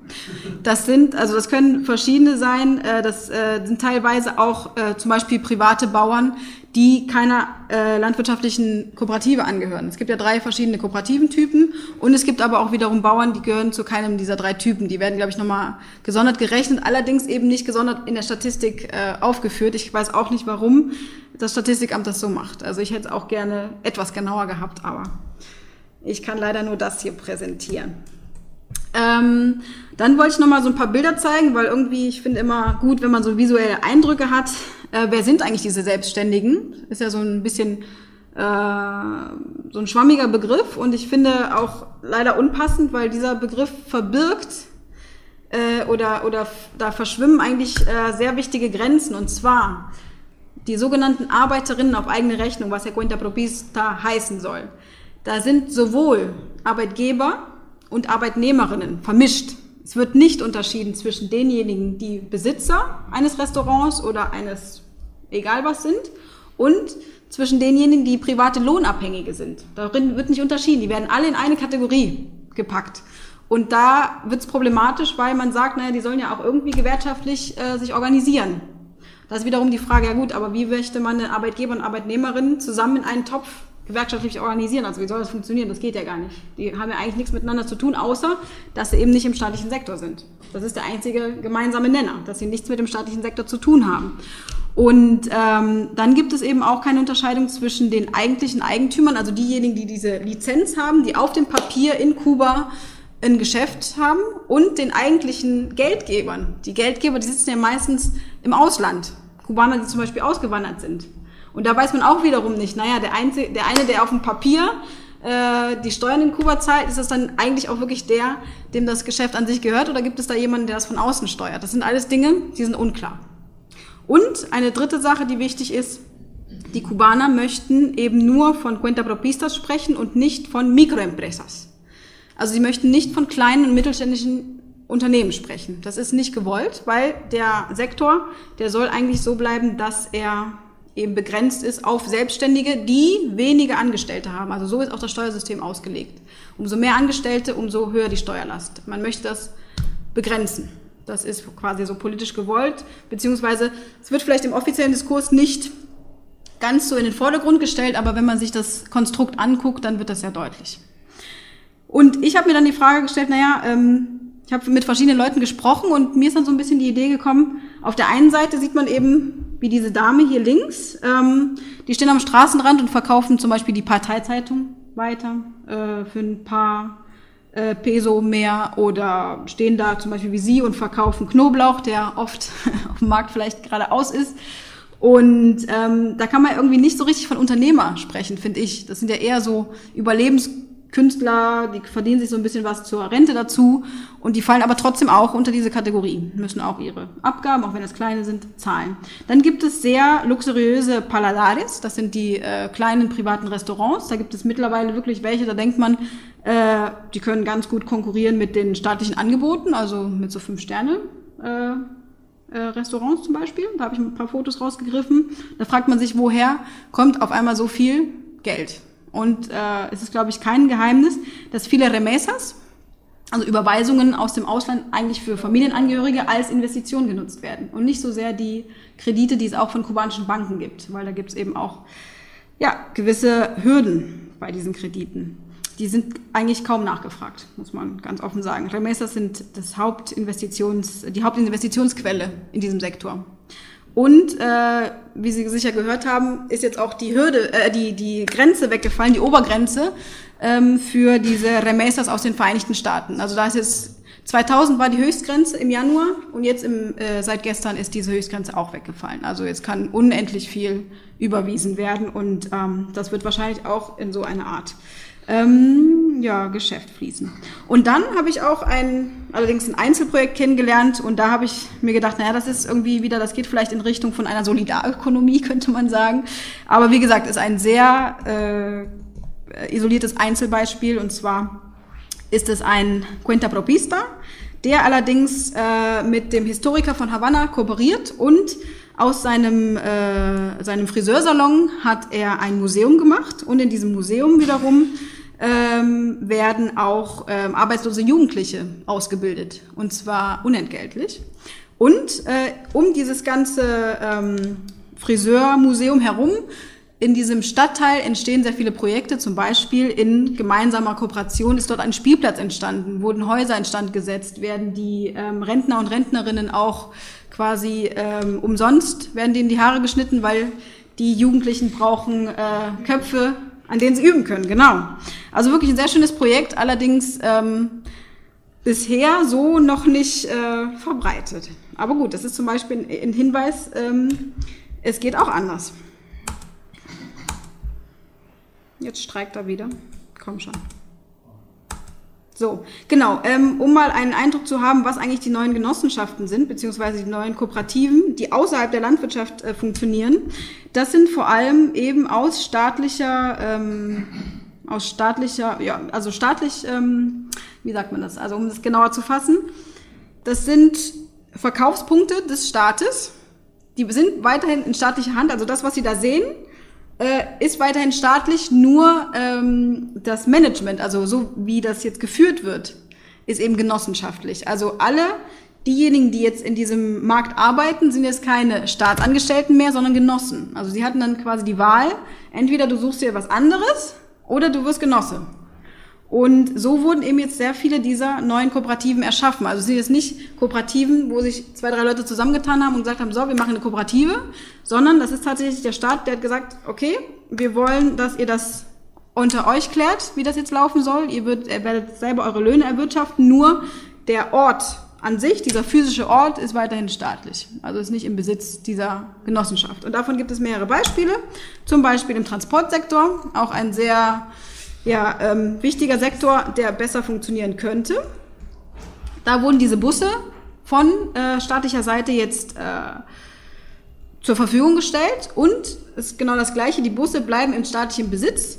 Speaker 1: das sind, also das können verschiedene sein. Äh, das äh, sind teilweise auch äh, zum Beispiel private Bauern, die keiner landwirtschaftlichen Kooperative angehören. Es gibt ja drei verschiedene kooperativen Typen und es gibt aber auch wiederum Bauern, die gehören zu keinem dieser drei Typen. Die werden, glaube ich, nochmal gesondert gerechnet, allerdings eben nicht gesondert in der Statistik aufgeführt. Ich weiß auch nicht, warum das Statistikamt das so macht. Also ich hätte es auch gerne etwas genauer gehabt, aber ich kann leider nur das hier präsentieren. Ähm, dann wollte ich noch mal so ein paar Bilder zeigen, weil irgendwie, ich finde immer gut, wenn man so visuelle Eindrücke hat. Äh, wer sind eigentlich diese Selbstständigen? Ist ja so ein bisschen äh, so ein schwammiger Begriff und ich finde auch leider unpassend, weil dieser Begriff verbirgt äh, oder, oder da verschwimmen eigentlich äh, sehr wichtige Grenzen und zwar die sogenannten Arbeiterinnen auf eigene Rechnung, was ja Cuenta Propista heißen soll. Da sind sowohl Arbeitgeber und Arbeitnehmerinnen vermischt. Es wird nicht unterschieden zwischen denjenigen, die Besitzer eines Restaurants oder eines egal was sind und zwischen denjenigen, die private Lohnabhängige sind. Darin wird nicht unterschieden. Die werden alle in eine Kategorie gepackt. Und da wird es problematisch, weil man sagt, naja, die sollen ja auch irgendwie gewerkschaftlich äh, sich organisieren. Das ist wiederum die Frage, ja gut, aber wie möchte man Arbeitgeber und Arbeitnehmerin zusammen in einen Topf gewerkschaftlich organisieren. Also wie soll das funktionieren? Das geht ja gar nicht. Die haben ja eigentlich nichts miteinander zu tun, außer dass sie eben nicht im staatlichen Sektor sind. Das ist der einzige gemeinsame Nenner, dass sie nichts mit dem staatlichen Sektor zu tun haben. Und ähm, dann gibt es eben auch keine Unterscheidung zwischen den eigentlichen Eigentümern, also diejenigen, die diese Lizenz haben, die auf dem Papier in Kuba ein Geschäft haben, und den eigentlichen Geldgebern. Die Geldgeber, die sitzen ja meistens im Ausland. Kubaner, die zum Beispiel ausgewandert sind. Und da weiß man auch wiederum nicht, naja, der, Einzige, der eine, der auf dem Papier äh, die Steuern in Kuba zahlt, ist das dann eigentlich auch wirklich der, dem das Geschäft an sich gehört oder gibt es da jemanden, der das von außen steuert? Das sind alles Dinge, die sind unklar. Und eine dritte Sache, die wichtig ist, die Kubaner möchten eben nur von Cuenta Propistas sprechen und nicht von Microempresas. Also sie möchten nicht von kleinen und mittelständischen Unternehmen sprechen. Das ist nicht gewollt, weil der Sektor, der soll eigentlich so bleiben, dass er eben begrenzt ist auf Selbstständige, die wenige Angestellte haben. Also so ist auch das Steuersystem ausgelegt. Umso mehr Angestellte, umso höher die Steuerlast. Man möchte das begrenzen. Das ist quasi so politisch gewollt, beziehungsweise es wird vielleicht im offiziellen Diskurs nicht ganz so in den Vordergrund gestellt, aber wenn man sich das Konstrukt anguckt, dann wird das ja deutlich. Und ich habe mir dann die Frage gestellt, naja, ähm, ich habe mit verschiedenen Leuten gesprochen und mir ist dann so ein bisschen die Idee gekommen, auf der einen Seite sieht man eben wie diese Dame hier links. Ähm, die stehen am Straßenrand und verkaufen zum Beispiel die Parteizeitung weiter äh, für ein paar äh, Peso mehr oder stehen da zum Beispiel wie Sie und verkaufen Knoblauch, der oft [laughs] auf dem Markt vielleicht gerade aus ist. Und ähm, da kann man irgendwie nicht so richtig von Unternehmer sprechen, finde ich. Das sind ja eher so Überlebens Künstler, die verdienen sich so ein bisschen was zur Rente dazu und die fallen aber trotzdem auch unter diese Kategorie, müssen auch ihre Abgaben, auch wenn es kleine sind, zahlen. Dann gibt es sehr luxuriöse Paladares, das sind die äh, kleinen privaten Restaurants. Da gibt es mittlerweile wirklich welche, da denkt man, äh, die können ganz gut konkurrieren mit den staatlichen Angeboten, also mit so fünf Sterne. Äh, äh, Restaurants zum Beispiel. Da habe ich ein paar Fotos rausgegriffen. Da fragt man sich, woher kommt auf einmal so viel Geld? Und äh, es ist, glaube ich, kein Geheimnis, dass viele Remesas, also Überweisungen aus dem Ausland eigentlich für Familienangehörige als Investition genutzt werden und nicht so sehr die Kredite, die es auch von kubanischen Banken gibt, weil da gibt es eben auch ja, gewisse Hürden bei diesen Krediten. Die sind eigentlich kaum nachgefragt, muss man ganz offen sagen. Remesas sind das Hauptinvestitions, die Hauptinvestitionsquelle in diesem Sektor. Und äh, wie Sie sicher gehört haben, ist jetzt auch die Hürde, äh, die, die Grenze weggefallen, die Obergrenze ähm, für diese Remesas aus den Vereinigten Staaten. Also da ist jetzt 2000 war die Höchstgrenze im Januar und jetzt im, äh, seit gestern ist diese Höchstgrenze auch weggefallen. Also jetzt kann unendlich viel überwiesen werden und ähm, das wird wahrscheinlich auch in so eine Art ähm, ja, Geschäft fließen. Und dann habe ich auch ein, allerdings ein Einzelprojekt kennengelernt und da habe ich mir gedacht, naja, das ist irgendwie wieder, das geht vielleicht in Richtung von einer Solidarökonomie, [laughs] könnte man sagen. Aber wie gesagt, ist ein sehr äh, isoliertes Einzelbeispiel und zwar ist es ein Cuenta Propista, der allerdings äh, mit dem Historiker von Havanna kooperiert und aus seinem, äh, seinem Friseursalon hat er ein Museum gemacht und in diesem Museum wiederum ähm, werden auch ähm, arbeitslose Jugendliche ausgebildet und zwar unentgeltlich. Und äh, um dieses ganze ähm, Friseurmuseum herum in diesem Stadtteil entstehen sehr viele Projekte, zum Beispiel in gemeinsamer Kooperation ist dort ein Spielplatz entstanden, wurden Häuser instand gesetzt, werden die ähm, Rentner und Rentnerinnen auch quasi ähm, umsonst, werden denen die Haare geschnitten, weil die Jugendlichen brauchen äh, Köpfe, an denen sie üben können, genau. Also wirklich ein sehr schönes Projekt, allerdings ähm, bisher so noch nicht äh, verbreitet. Aber gut, das ist zum Beispiel ein Hinweis, ähm, es geht auch anders. Jetzt streikt er wieder. Komm schon. So, genau, ähm, um mal einen Eindruck zu haben, was eigentlich die neuen Genossenschaften sind, beziehungsweise die neuen Kooperativen, die außerhalb der Landwirtschaft äh, funktionieren. Das sind vor allem eben aus staatlicher, ähm, aus staatlicher, ja, also staatlich, ähm, wie sagt man das, also um das genauer zu fassen, das sind Verkaufspunkte des Staates, die sind weiterhin in staatlicher Hand, also das, was Sie da sehen, äh, ist weiterhin staatlich, nur ähm, das Management, also so wie das jetzt geführt wird, ist eben genossenschaftlich. Also alle diejenigen, die jetzt in diesem Markt arbeiten, sind jetzt keine Staatsangestellten mehr, sondern Genossen. Also sie hatten dann quasi die Wahl, entweder du suchst dir was anderes oder du wirst Genosse. Und so wurden eben jetzt sehr viele dieser neuen Kooperativen erschaffen. Also es sind jetzt nicht Kooperativen, wo sich zwei, drei Leute zusammengetan haben und gesagt haben, so, wir machen eine Kooperative, sondern das ist tatsächlich der Staat, der hat gesagt, okay, wir wollen, dass ihr das unter euch klärt, wie das jetzt laufen soll. Ihr, wird, ihr werdet selber eure Löhne erwirtschaften, nur der Ort an sich, dieser physische Ort, ist weiterhin staatlich. Also ist nicht im Besitz dieser Genossenschaft. Und davon gibt es mehrere Beispiele. Zum Beispiel im Transportsektor, auch ein sehr ja, ähm, wichtiger Sektor, der besser funktionieren könnte. Da wurden diese Busse von äh, staatlicher Seite jetzt äh, zur Verfügung gestellt. Und es ist genau das Gleiche, die Busse bleiben in staatlichem Besitz,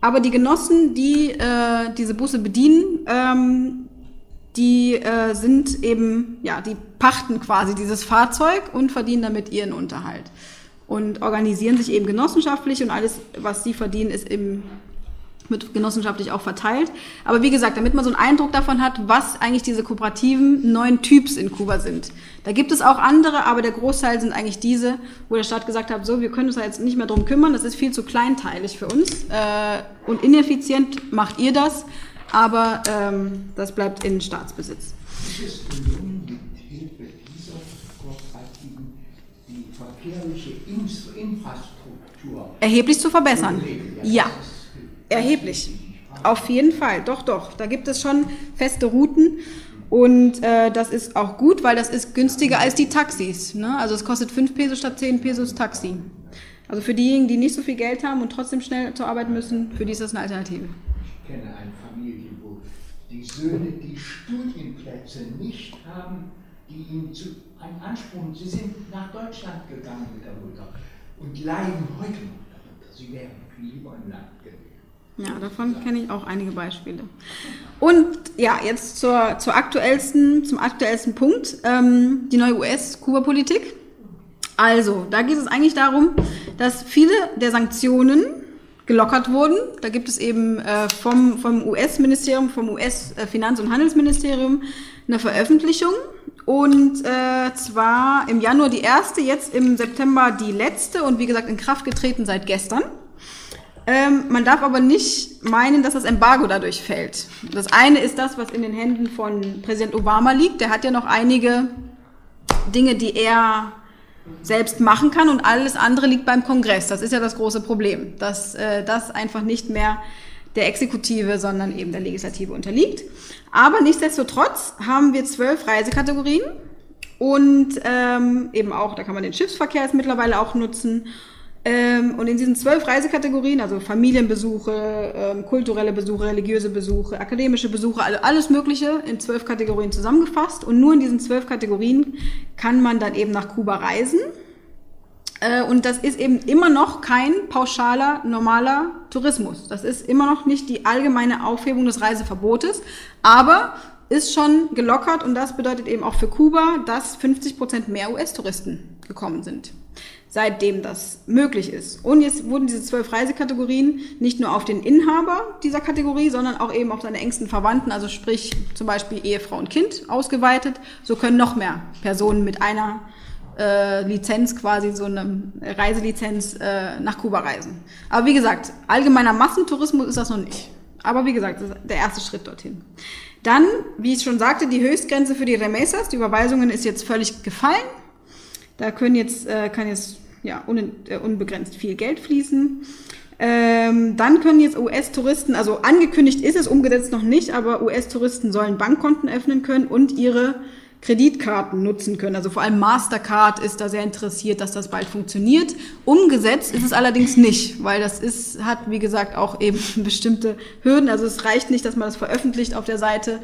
Speaker 1: aber die Genossen, die äh, diese Busse bedienen, ähm, die äh, sind eben, ja, die pachten quasi dieses Fahrzeug und verdienen damit ihren Unterhalt. Und organisieren sich eben genossenschaftlich und alles, was sie verdienen, ist eben wird genossenschaftlich auch verteilt. Aber wie gesagt, damit man so einen Eindruck davon hat, was eigentlich diese kooperativen neuen Typs in Kuba sind. Da gibt es auch andere, aber der Großteil sind eigentlich diese, wo der Staat gesagt hat, so, wir können uns da jetzt nicht mehr drum kümmern, das ist viel zu kleinteilig für uns äh, und ineffizient macht ihr das, aber ähm, das bleibt in Staatsbesitz. Ist es gelungen, mit Hilfe dieser Kooperativen die verkehrliche Infrastruktur erheblich zu verbessern? Ja. Erheblich. Auf jeden Fall, doch, doch. Da gibt es schon feste Routen und äh, das ist auch gut, weil das ist günstiger als die Taxis. Ne? Also es kostet 5 Pesos statt 10 Pesos Taxi. Also für diejenigen, die nicht so viel Geld haben und trotzdem schnell zur Arbeit müssen, für die ist das eine Alternative.
Speaker 3: Ich kenne eine Familie, wo die Söhne die Studienplätze nicht haben, die ihnen zu einem Anspruch, sie sind nach Deutschland gegangen mit der Mutter und leiden heute noch darunter. Sie wären lieber im Land gewesen.
Speaker 1: Ja, davon kenne ich auch einige Beispiele. Und ja, jetzt zur, zur aktuellsten, zum aktuellsten Punkt, ähm, die neue US-Kuba-Politik. Also, da geht es eigentlich darum, dass viele der Sanktionen gelockert wurden. Da gibt es eben äh, vom, vom US-Ministerium, vom US-Finanz- und Handelsministerium eine Veröffentlichung. Und äh, zwar im Januar die erste, jetzt im September die letzte und wie gesagt in Kraft getreten seit gestern. Ähm, man darf aber nicht meinen, dass das Embargo dadurch fällt. Das eine ist das, was in den Händen von Präsident Obama liegt. Der hat ja noch einige Dinge, die er selbst machen kann und alles andere liegt beim Kongress. Das ist ja das große Problem, dass äh, das einfach nicht mehr der Exekutive, sondern eben der Legislative unterliegt. Aber nichtsdestotrotz haben wir zwölf Reisekategorien und ähm, eben auch, da kann man den Schiffsverkehr jetzt mittlerweile auch nutzen. Ähm, und in diesen zwölf Reisekategorien, also Familienbesuche, ähm, kulturelle Besuche, religiöse Besuche, akademische Besuche, also alles Mögliche in zwölf Kategorien zusammengefasst. Und nur in diesen zwölf Kategorien kann man dann eben nach Kuba reisen. Äh, und das ist eben immer noch kein pauschaler, normaler Tourismus. Das ist immer noch nicht die allgemeine Aufhebung des Reiseverbotes, aber ist schon gelockert und das bedeutet eben auch für Kuba, dass 50 Prozent mehr US-Touristen gekommen sind seitdem das möglich ist. Und jetzt wurden diese zwölf Reisekategorien nicht nur auf den Inhaber dieser Kategorie, sondern auch eben auf seine engsten Verwandten, also sprich zum Beispiel Ehefrau und Kind, ausgeweitet. So können noch mehr Personen mit einer äh, Lizenz, quasi so eine Reiselizenz äh, nach Kuba reisen. Aber wie gesagt, allgemeiner Massentourismus ist das noch nicht. Aber wie gesagt, das ist der erste Schritt dorthin. Dann, wie ich schon sagte, die Höchstgrenze für die Remesas, die Überweisungen ist jetzt völlig gefallen. Da können jetzt, äh, kann jetzt ja, un, äh, unbegrenzt viel Geld fließen. Ähm, dann können jetzt US-Touristen, also angekündigt ist es, umgesetzt noch nicht, aber US-Touristen sollen Bankkonten öffnen können und ihre Kreditkarten nutzen können. Also vor allem Mastercard ist da sehr interessiert, dass das bald funktioniert. Umgesetzt ist es allerdings nicht, weil das ist, hat, wie gesagt, auch eben [laughs] bestimmte Hürden. Also es reicht nicht, dass man das veröffentlicht auf der Seite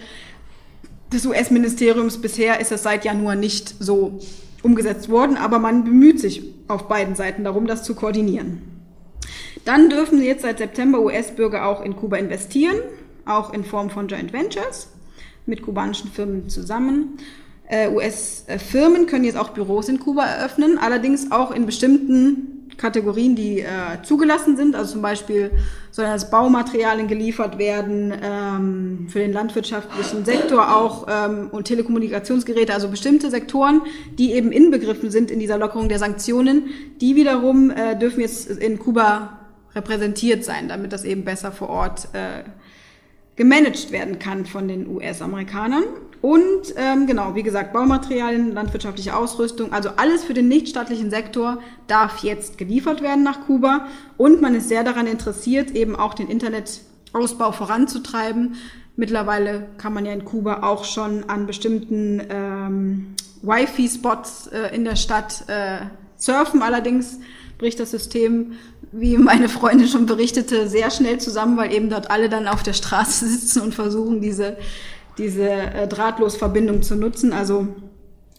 Speaker 1: des US-Ministeriums. Bisher ist es seit Januar nicht so umgesetzt worden, aber man bemüht sich auf beiden Seiten darum, das zu koordinieren. Dann dürfen jetzt seit September US-Bürger auch in Kuba investieren, auch in Form von Joint Ventures mit kubanischen Firmen zusammen. Äh, US-Firmen können jetzt auch Büros in Kuba eröffnen, allerdings auch in bestimmten Kategorien, die äh, zugelassen sind. Also zum Beispiel sollen als Baumaterialien geliefert werden, ähm, für den landwirtschaftlichen Sektor auch ähm, und Telekommunikationsgeräte, also bestimmte Sektoren, die eben inbegriffen sind in dieser Lockerung der Sanktionen, die wiederum äh, dürfen jetzt in Kuba repräsentiert sein, damit das eben besser vor Ort äh, gemanagt werden kann von den US-Amerikanern. Und ähm, genau, wie gesagt, Baumaterialien, landwirtschaftliche Ausrüstung, also alles für den nichtstaatlichen Sektor darf jetzt geliefert werden nach Kuba. Und man ist sehr daran interessiert, eben auch den Internetausbau voranzutreiben. Mittlerweile kann man ja in Kuba auch schon an bestimmten ähm, Wi-Fi-Spots äh, in der Stadt äh, surfen. Allerdings bricht das System, wie meine Freundin schon berichtete, sehr schnell zusammen, weil eben dort alle dann auf der Straße [laughs] sitzen und versuchen, diese diese äh, Drahtlosverbindung zu nutzen. Also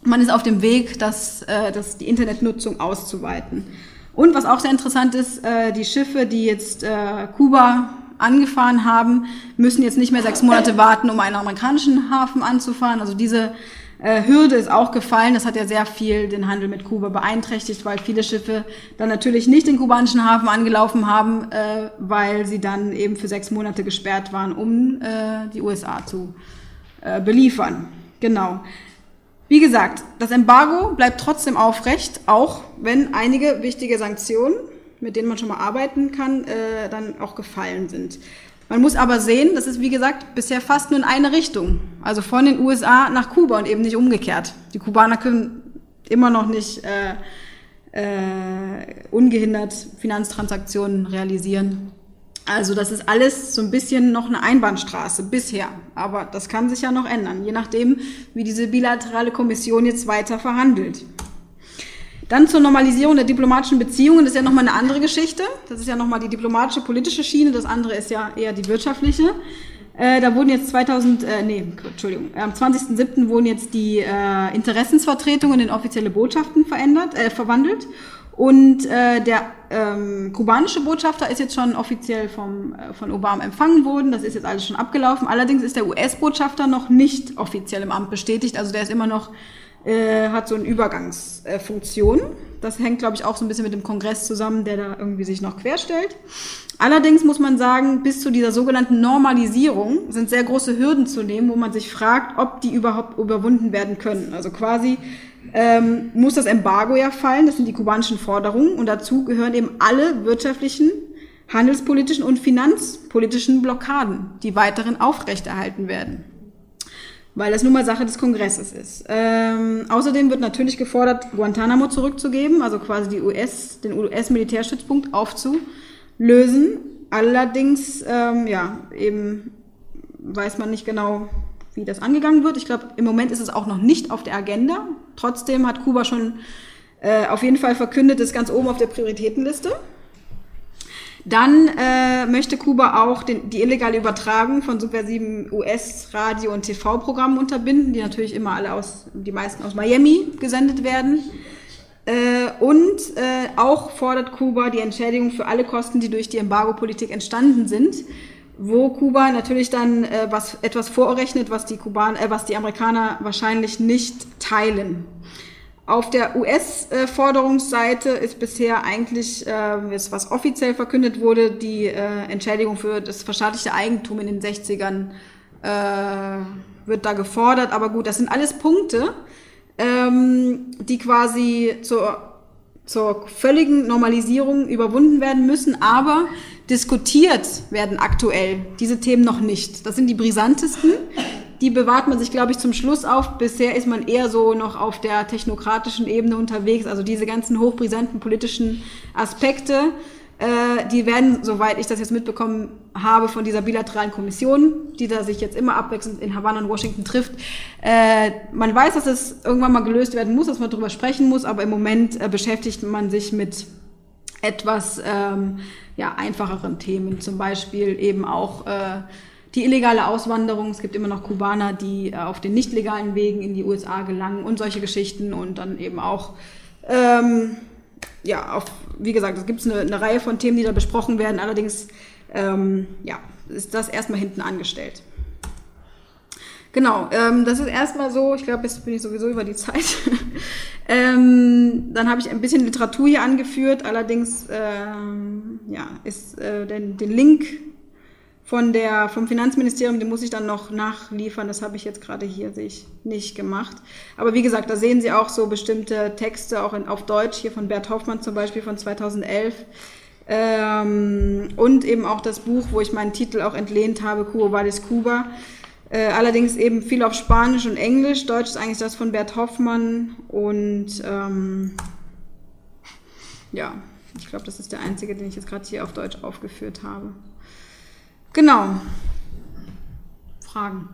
Speaker 1: man ist auf dem Weg, das, äh, das, die Internetnutzung auszuweiten. Und was auch sehr interessant ist, äh, die Schiffe, die jetzt äh, Kuba angefahren haben, müssen jetzt nicht mehr sechs Monate warten, um einen amerikanischen Hafen anzufahren. Also diese Hürde ist auch gefallen. Das hat ja sehr viel den Handel mit Kuba beeinträchtigt, weil viele Schiffe dann natürlich nicht den kubanischen Hafen angelaufen haben, äh, weil sie dann eben für sechs Monate gesperrt waren, um äh, die USA zu äh, beliefern. Genau. Wie gesagt, das Embargo bleibt trotzdem aufrecht, auch wenn einige wichtige Sanktionen, mit denen man schon mal arbeiten kann, äh, dann auch gefallen sind. Man muss aber sehen, das ist wie gesagt bisher fast nur in eine Richtung, also von den USA nach Kuba und eben nicht umgekehrt. Die Kubaner können immer noch nicht äh, äh, ungehindert Finanztransaktionen realisieren also das ist alles so ein bisschen noch eine Einbahnstraße bisher. Aber das kann sich ja noch ändern, je nachdem, wie diese bilaterale Kommission jetzt weiter verhandelt. Dann zur Normalisierung der diplomatischen Beziehungen, das ist ja nochmal eine andere Geschichte. Das ist ja nochmal die diplomatische politische Schiene, das andere ist ja eher die wirtschaftliche. Äh, da wurden jetzt 2000, äh, nee, Entschuldigung, am 20.07. wurden jetzt die äh, Interessensvertretungen in offizielle Botschaften verändert, äh, verwandelt und äh, der ähm, kubanische Botschafter ist jetzt schon offiziell vom, äh, von Obama empfangen worden. Das ist jetzt alles schon abgelaufen. Allerdings ist der US-Botschafter noch nicht offiziell im Amt bestätigt. Also der ist immer noch, äh, hat so eine Übergangsfunktion. das hängt, glaube ich, auch so ein bisschen mit dem Kongress zusammen, der da irgendwie sich noch querstellt. Allerdings muss man sagen, bis zu dieser sogenannten Normalisierung sind sehr große Hürden zu nehmen, wo man sich fragt, ob die überhaupt überwunden werden können. Also quasi ähm, muss das Embargo ja fallen, das sind die kubanischen Forderungen und dazu gehören eben alle wirtschaftlichen, handelspolitischen und finanzpolitischen Blockaden, die weiterhin aufrechterhalten werden weil das nun mal Sache des Kongresses ist. Ähm, außerdem wird natürlich gefordert, Guantanamo zurückzugeben, also quasi die US, den US-Militärstützpunkt aufzulösen. Allerdings, ähm, ja, eben weiß man nicht genau, wie das angegangen wird. Ich glaube, im Moment ist es auch noch nicht auf der Agenda. Trotzdem hat Kuba schon äh, auf jeden Fall verkündet, ist ganz oben auf der Prioritätenliste. Dann äh, möchte Kuba auch den, die illegale Übertragung von subversiven US-Radio- und TV-Programmen unterbinden, die natürlich immer alle aus, die meisten aus Miami gesendet werden. Äh, und äh, auch fordert Kuba die Entschädigung für alle Kosten, die durch die Embargo-Politik entstanden sind, wo Kuba natürlich dann äh, was, etwas vorrechnet, was die, Kuban, äh, was die Amerikaner wahrscheinlich nicht teilen. Auf der US-Forderungsseite ist bisher eigentlich, äh, was offiziell verkündet wurde, die äh, Entschädigung für das verstaatlichte Eigentum in den 60ern äh, wird da gefordert. Aber gut, das sind alles Punkte, ähm, die quasi zur, zur völligen Normalisierung überwunden werden müssen. Aber diskutiert werden aktuell diese Themen noch nicht. Das sind die brisantesten die bewahrt man sich, glaube ich, zum Schluss auf. Bisher ist man eher so noch auf der technokratischen Ebene unterwegs. Also diese ganzen hochbrisanten politischen Aspekte, äh, die werden, soweit ich das jetzt mitbekommen habe, von dieser bilateralen Kommission, die da sich jetzt immer abwechselnd in Havanna und Washington trifft. Äh, man weiß, dass es irgendwann mal gelöst werden muss, dass man darüber sprechen muss, aber im Moment äh, beschäftigt man sich mit etwas ähm, ja, einfacheren Themen, zum Beispiel eben auch äh, die illegale Auswanderung. Es gibt immer noch Kubaner, die äh, auf den nicht legalen Wegen in die USA gelangen und solche Geschichten und dann eben auch, ähm, ja, auf, wie gesagt, es gibt eine, eine Reihe von Themen, die da besprochen werden. Allerdings, ähm, ja, ist das erstmal hinten angestellt. Genau, ähm, das ist erstmal so, ich glaube, jetzt bin ich sowieso über die Zeit. [laughs] ähm, dann habe ich ein bisschen Literatur hier angeführt, allerdings ähm, ja, ist äh, den, den Link von der, vom Finanzministerium, den muss ich dann noch nachliefern. Das habe ich jetzt gerade hier, sehe ich, nicht gemacht. Aber wie gesagt, da sehen Sie auch so bestimmte Texte, auch in, auf Deutsch, hier von Bert Hoffmann zum Beispiel von 2011. Ähm, und eben auch das Buch, wo ich meinen Titel auch entlehnt habe, Cuba Valis Cuba. Äh, allerdings eben viel auf Spanisch und Englisch. Deutsch ist eigentlich das von Bert Hoffmann. Und ähm, ja, ich glaube, das ist der einzige, den ich jetzt gerade hier auf Deutsch aufgeführt habe. Genau. Fragen.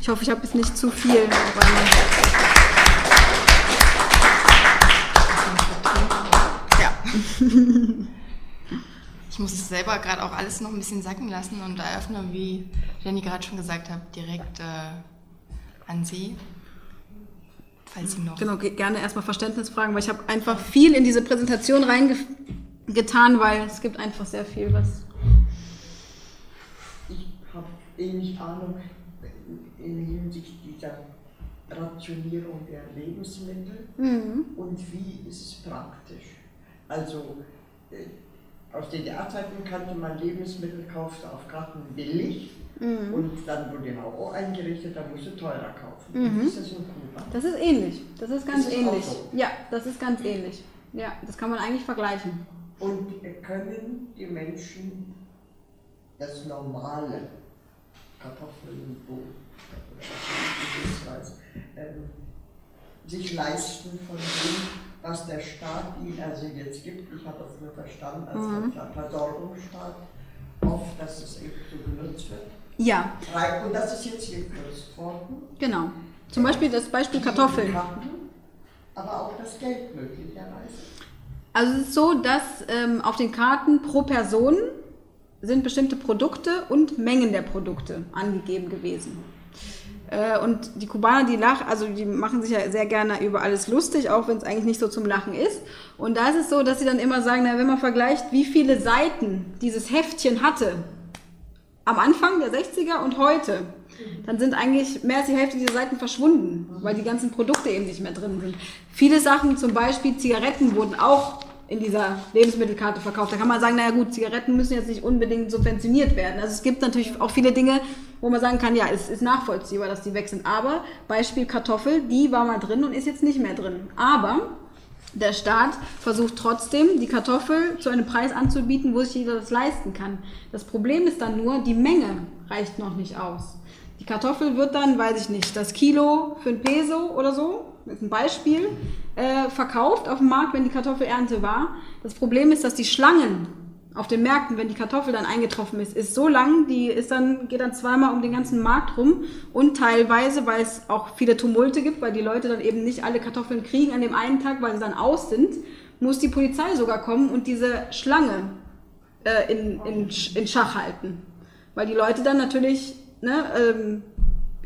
Speaker 1: Ich hoffe, ich habe jetzt nicht zu viel.
Speaker 4: Ja. [laughs] Ich muss es selber gerade auch alles noch ein bisschen sacken lassen und eröffnen, wie Jenny gerade schon gesagt hat, direkt äh, an Sie.
Speaker 1: Falls Sie noch. Genau, gerne erstmal Verständnisfragen, weil ich habe einfach viel in diese Präsentation reingetan, weil es gibt einfach sehr viel, was
Speaker 5: wenig Ahnung in Hinsicht dieser Rationierung der Lebensmittel mhm. und wie ist es praktisch. Also äh, aus DDR-Zeiten kannte man Lebensmittel, kaufte auf Karten billig mhm. und dann wurde auch eingerichtet, da musste teurer kaufen.
Speaker 1: Mhm. Wie ist das in Kuba? Das ist ähnlich. Das ist ganz ist ähnlich. So? Ja, das ist ganz ähnlich. Ja, das kann man eigentlich vergleichen.
Speaker 5: Und können die Menschen das Normale Kartoffeln, Brot ähm, sich leisten von dem, was der Staat ihnen also jetzt gibt. Ich habe das nur verstanden als mhm. Versorgungsstaat, oft, dass es eben so genutzt wird.
Speaker 1: Ja.
Speaker 5: Und das ist jetzt hier gekürzt worden.
Speaker 1: Genau. Zum Beispiel das Beispiel Kartoffeln.
Speaker 5: Aber auch das Geld möglicherweise.
Speaker 1: Also es ist so, dass ähm, auf den Karten pro Person sind bestimmte Produkte und Mengen der Produkte angegeben gewesen. Äh, und die Kubaner, die lachen, also die machen sich ja sehr gerne über alles lustig, auch wenn es eigentlich nicht so zum Lachen ist. Und da ist es so, dass sie dann immer sagen, na, wenn man vergleicht, wie viele Seiten dieses Heftchen hatte, am Anfang der 60er und heute, dann sind eigentlich mehr als die Hälfte dieser Seiten verschwunden, weil die ganzen Produkte eben nicht mehr drin sind. Viele Sachen, zum Beispiel Zigaretten, wurden auch in dieser Lebensmittelkarte verkauft. Da kann man sagen, naja gut, Zigaretten müssen jetzt nicht unbedingt subventioniert werden. Also es gibt natürlich auch viele Dinge, wo man sagen kann, ja, es ist nachvollziehbar, dass die weg sind. Aber Beispiel Kartoffel, die war mal drin und ist jetzt nicht mehr drin. Aber der Staat versucht trotzdem, die Kartoffel zu einem Preis anzubieten, wo sich jeder das leisten kann. Das Problem ist dann nur, die Menge reicht noch nicht aus. Die Kartoffel wird dann, weiß ich nicht, das Kilo für ein Peso oder so, ist ein Beispiel, äh, verkauft auf dem Markt, wenn die Kartoffelernte war. Das Problem ist, dass die Schlangen auf den Märkten, wenn die Kartoffel dann eingetroffen ist, ist so lang, die ist dann, geht dann zweimal um den ganzen Markt rum und teilweise, weil es auch viele Tumulte gibt, weil die Leute dann eben nicht alle Kartoffeln kriegen an dem einen Tag, weil sie dann aus sind, muss die Polizei sogar kommen und diese Schlange äh, in, in, in Schach halten. Weil die Leute dann natürlich ne, ähm,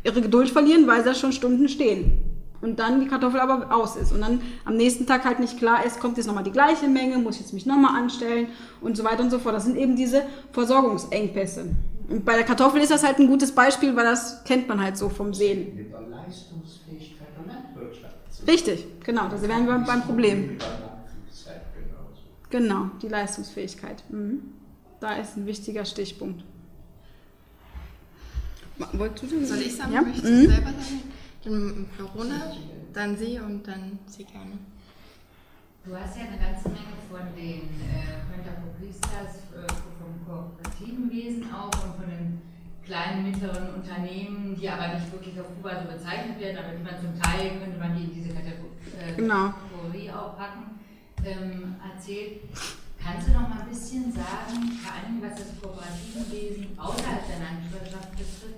Speaker 1: ihre Geduld verlieren, weil sie da schon Stunden stehen. Und dann die Kartoffel aber aus ist. Und dann am nächsten Tag halt nicht klar ist, kommt jetzt nochmal die gleiche Menge, muss ich jetzt mich nochmal anstellen und so weiter und so fort. Das sind eben diese Versorgungsengpässe. Und bei der Kartoffel ist das halt ein gutes Beispiel, weil das kennt man halt so vom Sehen.
Speaker 3: Leistungsfähigkeit der Landwirtschaft.
Speaker 1: Richtig, genau, da wären wir beim Problem. Genau, die Leistungsfähigkeit. Mhm. Da ist ein wichtiger Stichpunkt. Wolltest du denn?
Speaker 4: Soll ich sagen?
Speaker 1: Ja?
Speaker 4: Möchtest
Speaker 1: Mhm.
Speaker 4: du selber sagen? Dann Verona, dann sie und dann sie gerne.
Speaker 6: Du hast ja eine ganze Menge von den äh, Pentapopistas, äh, vom kooperativen Wesen auch und von den kleinen, mittleren Unternehmen, die aber nicht wirklich auf Kuba so bezeichnet werden, aber die man zum Teil, könnte man die in diese Kategorie, äh,
Speaker 1: Genau.
Speaker 6: Kategorie auch packen, ähm, erzählt. Kannst du noch mal ein bisschen sagen, vor allem was das kooperative Wesen außerhalb der Landwirtschaft betrifft,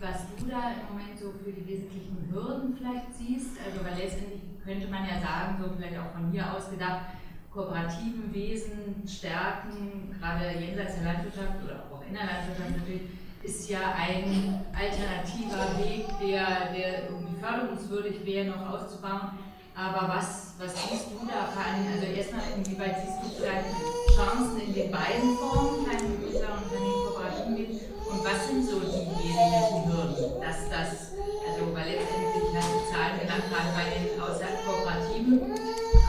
Speaker 6: was du da im Moment so für die wesentlichen Hürden vielleicht siehst? Also, weil letztendlich könnte man ja sagen, so vielleicht auch von hier aus gedacht, kooperativen Wesen stärken, gerade jenseits der Landwirtschaft oder auch in der Landwirtschaft natürlich, ist ja ein alternativer Weg, der, der irgendwie förderungswürdig wäre, noch auszubauen. Aber was, was siehst du da vor allem, also erstmal, inwieweit siehst du vielleicht Chancen in den beiden Formen, kleinen und mittleren Unternehmen, kooperativen Wesen? Und was sind so die wesentlichen Hürden, dass das, also weil letztendlich hast du Zahlen genannt, gerade bei den außerhalb Kooperativen,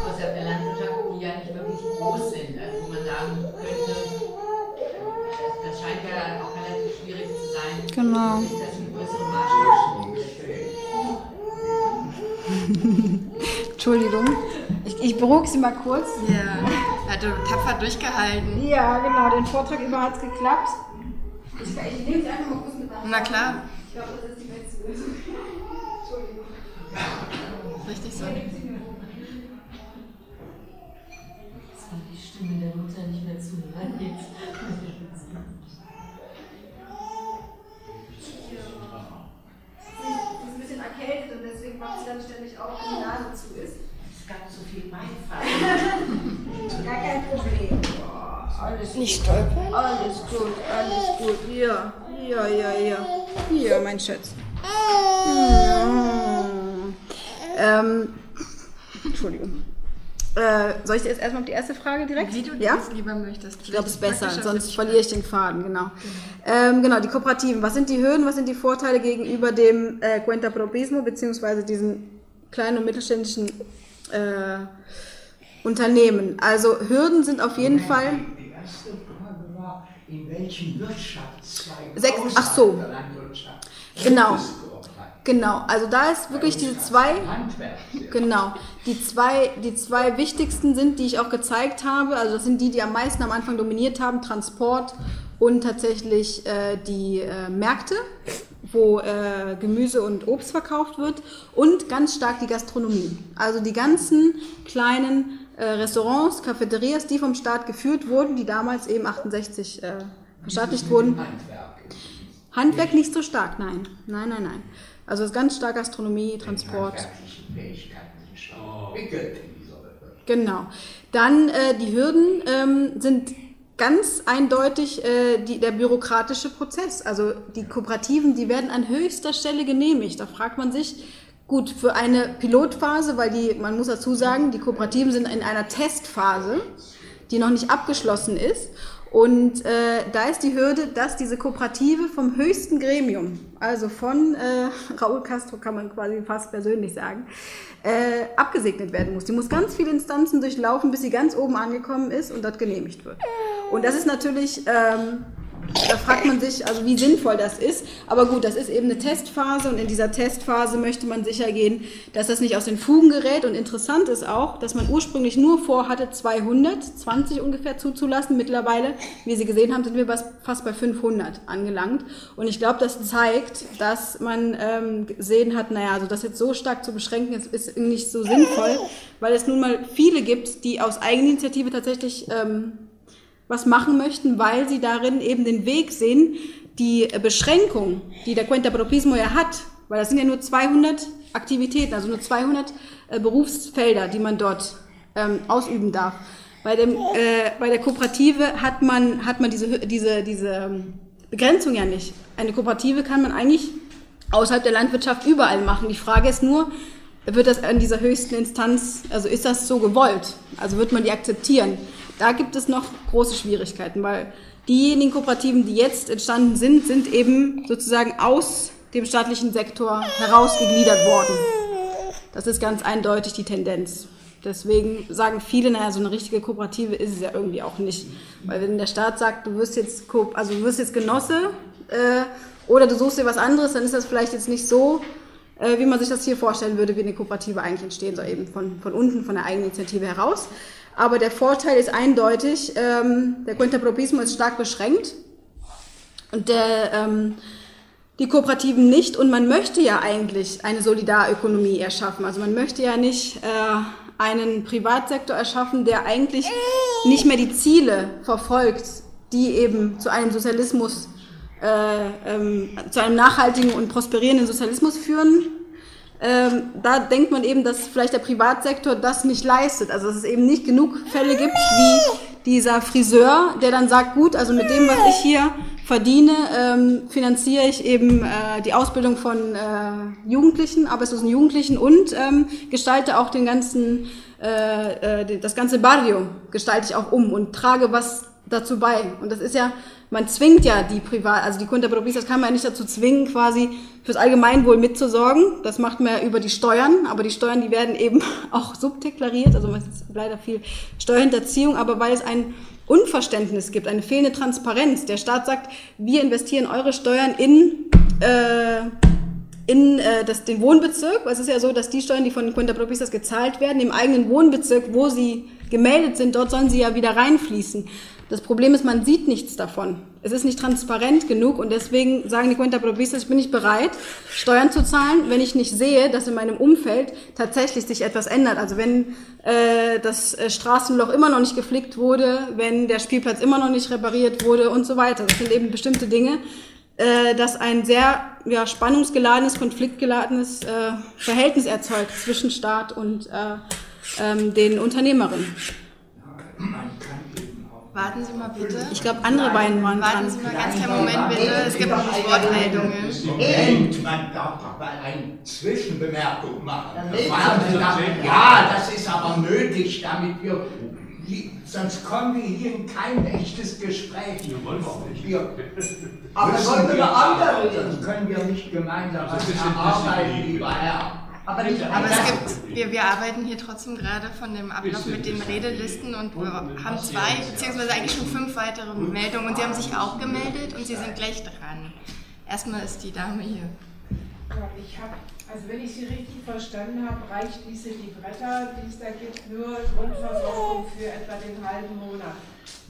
Speaker 6: außerhalb der Landwirtschaft, die ja nicht wirklich groß sind, also wo man sagen könnte, das, scheint ja auch relativ schwierig zu sein,
Speaker 1: Genau.
Speaker 6: ist das ein größerer Maßstab?
Speaker 1: Entschuldigung. Ich, ich beruhige Sie mal kurz.
Speaker 4: Ja, hat du tapfer durchgehalten.
Speaker 1: Ja, genau, den Vortrag über hat es geklappt. Ich, ich nehme Sie einfach mal kurz mit nach
Speaker 4: Na klar,
Speaker 1: Ich glaube, das ist die beste Lösung. Entschuldigung. [laughs]
Speaker 4: richtig so.
Speaker 7: die Stimme der Mutter nicht mehr zuhören jetzt.
Speaker 1: Sie ist ein bisschen erkältet und deswegen macht sie dann ständig auf, wenn die Nase zu ist.
Speaker 7: Es gab so viel Beifall. [laughs]
Speaker 1: Gar kein Problem. Alles
Speaker 4: Nicht stolpern?
Speaker 1: Alles gut, alles gut. Ja, ja, ja, ja. Ja, mein Schatz. Mm. Ähm, Entschuldigung. Äh, soll ich jetzt erstmal auf die erste Frage direkt?
Speaker 4: Wie du
Speaker 1: ja?
Speaker 4: das lieber möchtest.
Speaker 1: Ich glaube, es ist besser, sonst verliere ich den Faden, genau. Ähm, genau, die Kooperativen. Was sind die Hürden, was sind die Vorteile gegenüber dem äh, Cuenta Propismo, beziehungsweise diesen kleinen und mittelständischen äh, Unternehmen? Also Hürden sind auf jeden Fall...
Speaker 3: Erste Frage war, in
Speaker 1: Sechs-
Speaker 3: außerhalb
Speaker 1: ach so.
Speaker 3: der Landwirtschaft
Speaker 1: Genau. Genau, also da ist wirklich diese zwei... Genau. Die zwei, die zwei wichtigsten sind, die ich auch gezeigt habe, also das sind die, die am meisten am Anfang dominiert haben, Transport und tatsächlich äh, die äh, Märkte, wo äh, Gemüse und Obst verkauft wird und ganz stark die Gastronomie. Also die ganzen kleinen Restaurants, Cafeterias, die vom Staat geführt wurden, die damals eben 68 äh, verstaatlicht wurden.
Speaker 3: Handwerk.
Speaker 1: Handwerk nicht so stark, nein. Nein, nein, nein. Also es ist ganz stark Gastronomie, Transport. Genau. Dann äh, die Hürden ähm, sind ganz eindeutig äh, die, der bürokratische Prozess. Also die Kooperativen, die werden an höchster Stelle genehmigt. Da fragt man sich, gut, für eine Pilotphase, weil die, man muss dazu sagen, die Kooperativen sind in einer Testphase, die noch nicht abgeschlossen ist. Und äh, da ist die Hürde, dass diese Kooperative vom höchsten Gremium, also von äh, [laughs] Raúl Castro kann man quasi fast persönlich sagen, äh, abgesegnet werden muss. Die muss ganz viele Instanzen durchlaufen, bis sie ganz oben angekommen ist und dort genehmigt wird. Und das ist natürlich ähm, da fragt man sich, also wie sinnvoll das ist. Aber gut, das ist eben eine Testphase und in dieser Testphase möchte man sicher gehen, dass das nicht aus den Fugen gerät. Und interessant ist auch, dass man ursprünglich nur vorhatte, 220 ungefähr zuzulassen. Mittlerweile, wie Sie gesehen haben, sind wir fast bei 500 angelangt. Und ich glaube, das zeigt, dass man ähm, gesehen hat, naja, also das jetzt so stark zu beschränken, ist, ist nicht so sinnvoll, weil es nun mal viele gibt, die aus Eigeninitiative tatsächlich ähm, was machen möchten, weil sie darin eben den Weg sehen, die Beschränkung, die der Cuenta Propismo ja hat, weil das sind ja nur 200 Aktivitäten, also nur 200 äh, Berufsfelder, die man dort ähm, ausüben darf. Bei, dem, äh, bei der Kooperative hat man, hat man diese, diese, diese ähm, Begrenzung ja nicht. Eine Kooperative kann man eigentlich außerhalb der Landwirtschaft überall machen. Die Frage ist nur, wird das an dieser höchsten Instanz, also ist das so gewollt? Also wird man die akzeptieren? Da gibt es noch große Schwierigkeiten, weil diejenigen Kooperativen, die jetzt entstanden sind, sind eben sozusagen aus dem staatlichen Sektor herausgegliedert worden. Das ist ganz eindeutig die Tendenz. Deswegen sagen viele, naja, so eine richtige Kooperative ist es ja irgendwie auch nicht. Weil wenn der Staat sagt, du wirst jetzt, Ko also du wirst jetzt Genosse äh, oder du suchst dir was anderes, dann ist das vielleicht jetzt nicht so, äh, wie man sich das hier vorstellen würde, wie eine Kooperative eigentlich entstehen soll, eben von, von unten, von der Eigeninitiative heraus. Aber der Vorteil ist eindeutig, ähm, der Quintapropismo ist stark beschränkt und der, ähm, die Kooperativen nicht. Und man möchte ja eigentlich eine Solidarökonomie erschaffen. Also man möchte ja nicht äh, einen Privatsektor erschaffen, der eigentlich nicht mehr die Ziele verfolgt, die eben zu einem Sozialismus, äh, ähm, zu einem nachhaltigen und prosperierenden Sozialismus führen ähm, da denkt man eben, dass vielleicht der Privatsektor das nicht leistet. Also dass es eben nicht genug Fälle gibt wie dieser Friseur, der dann sagt, gut, also mit dem, was ich hier verdiene, ähm, finanziere ich eben äh, die Ausbildung von äh, Jugendlichen, arbeitslosen Jugendlichen und ähm, gestalte auch den ganzen, äh, äh, das ganze Barrio gestalte ich auch um und trage was dazu bei. Und das ist ja man zwingt ja die Privat, also die Kunterpropistas kann man ja nicht dazu zwingen, quasi fürs Allgemeinwohl mitzusorgen. Das macht man ja über die Steuern, aber die Steuern, die werden eben [laughs] auch subdeklariert, also man ist leider viel Steuerhinterziehung, aber weil es ein Unverständnis gibt, eine fehlende Transparenz. Der Staat sagt, wir investieren eure Steuern in, äh, in äh, das, den Wohnbezirk. Es ist ja so, dass die Steuern, die von den Kunterpropistas gezahlt werden, im eigenen Wohnbezirk, wo sie gemeldet sind, dort sollen sie ja wieder reinfließen. Das Problem ist, man sieht nichts davon. Es ist nicht transparent genug und deswegen sagen die Cuenta Provistas, ich bin nicht bereit, Steuern zu zahlen, wenn ich nicht sehe, dass in meinem Umfeld tatsächlich sich etwas ändert. Also wenn äh, das äh, Straßenloch immer noch nicht geflickt wurde, wenn der Spielplatz immer noch nicht repariert wurde und so weiter. Das sind eben bestimmte Dinge, äh, dass ein sehr ja, spannungsgeladenes, konfliktgeladenes äh, Verhältnis erzeugt zwischen Staat und äh, ähm, den Unternehmerinnen.
Speaker 4: Warten Sie mal bitte.
Speaker 1: Ich glaube, andere beiden waren
Speaker 4: Warten
Speaker 1: dran.
Speaker 4: Sie mal ganz kleinen Moment bitte. Es gibt noch Wortmeldungen.
Speaker 3: Moment, man darf doch mal eine Zwischenbemerkung machen. Ja, das ist aber nötig, damit wir. Sonst kommen wir hier in kein echtes Gespräch.
Speaker 2: Wir wollen auch nicht.
Speaker 3: Wir [laughs]
Speaker 5: Aber
Speaker 3: müssen
Speaker 5: wollen wir andere?
Speaker 3: sonst können wir nicht gemeinsam
Speaker 2: Das
Speaker 3: was erarbeiten, lieber Herr.
Speaker 5: Aber nicht
Speaker 4: Aber es gibt, wir, wir arbeiten hier trotzdem gerade von dem Ablauf mit den Redelisten und wir haben zwei, beziehungsweise eigentlich schon fünf weitere Meldungen und Sie haben sich auch gemeldet und Sie sind gleich dran. Erstmal ist die Dame hier.
Speaker 8: Ja, ich habe, also wenn ich Sie richtig verstanden habe, reicht diese Libretta, die es da gibt, nur Grundversorgung für etwa den halben Monat.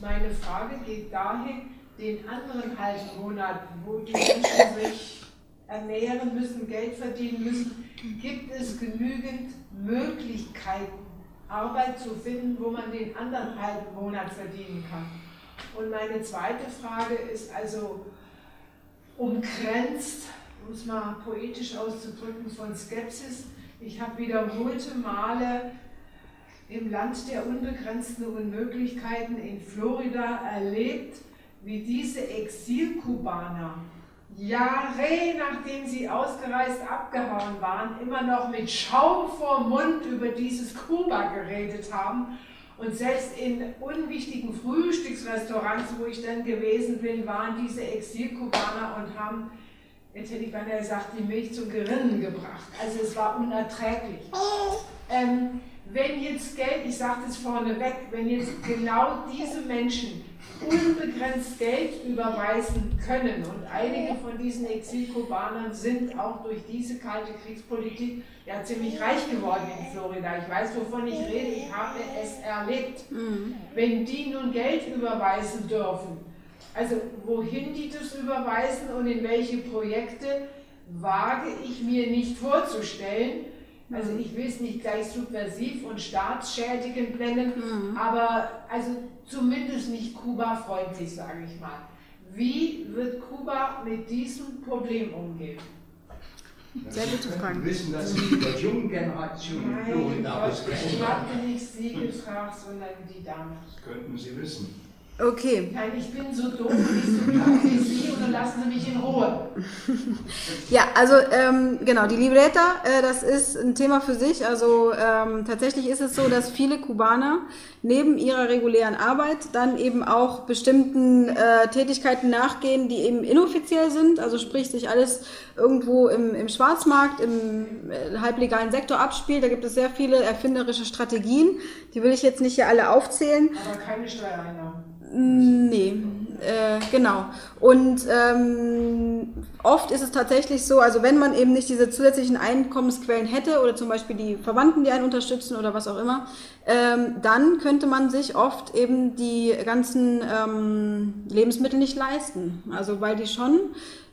Speaker 8: Meine Frage geht dahin, den anderen halben Monat, wo die Menschen sich ernähren müssen, Geld verdienen müssen, gibt es genügend Möglichkeiten, Arbeit zu finden, wo man den anderen halben Monat verdienen kann. Und meine zweite Frage ist also umgrenzt, um es mal poetisch auszudrücken, von Skepsis. Ich habe wiederholte Male im Land der unbegrenzten Unmöglichkeiten in Florida erlebt, wie diese Exilkubaner Jahre nachdem sie ausgereist abgehauen waren, immer noch mit Schaum vor Mund über dieses Kuba geredet haben Und selbst in unwichtigen Frühstücksrestaurants, wo ich dann gewesen bin, waren diese Exilkubaner und haben, jetzt hätte ich beinahe gesagt, die Milch zum Gerinnen gebracht. Also es war unerträglich. Ähm, wenn jetzt Geld, ich sage das vorneweg, wenn jetzt genau diese Menschen unbegrenzt Geld überweisen können und einige von diesen Exilkubanern sind auch durch diese kalte Kriegspolitik ja ziemlich reich geworden in Florida. Ich weiß, wovon ich rede, ich habe es erlebt. Mhm. Wenn die nun Geld überweisen dürfen, also wohin die das überweisen und in welche Projekte, wage ich mir nicht vorzustellen. Also ich will es nicht gleich subversiv und staatsschädigend nennen, mhm. aber also zumindest nicht Kuba-freundlich, sage ich mal. Wie wird Kuba mit diesem Problem umgehen?
Speaker 3: Sehr gute Frage. Wir wissen, dass Sie der jungen Generation
Speaker 8: Nein, Florida Ich habe nicht Sie gefragt, sondern die Dame.
Speaker 3: Das könnten Sie wissen.
Speaker 1: Okay.
Speaker 8: Nein, ich bin so doof und nicht so wie Sie und dann lassen Sie mich in Ruhe. [laughs]
Speaker 1: ja, also ähm, genau, die Libreta, äh, das ist ein Thema für sich. Also ähm, tatsächlich ist es so, dass viele Kubaner neben ihrer regulären Arbeit dann eben auch bestimmten äh, Tätigkeiten nachgehen, die eben inoffiziell sind. Also sprich, sich alles irgendwo im, im Schwarzmarkt, im äh, halblegalen Sektor abspielt. Da gibt es sehr viele erfinderische Strategien. Die will ich jetzt nicht hier alle aufzählen.
Speaker 8: Aber keine Steuereinnahmen.
Speaker 1: Nee, äh, genau. Und ähm, oft ist es tatsächlich so, also wenn man eben nicht diese zusätzlichen Einkommensquellen hätte oder zum Beispiel die Verwandten, die einen unterstützen oder was auch immer, ähm, dann könnte man sich oft eben die ganzen ähm, Lebensmittel nicht leisten. Also weil die schon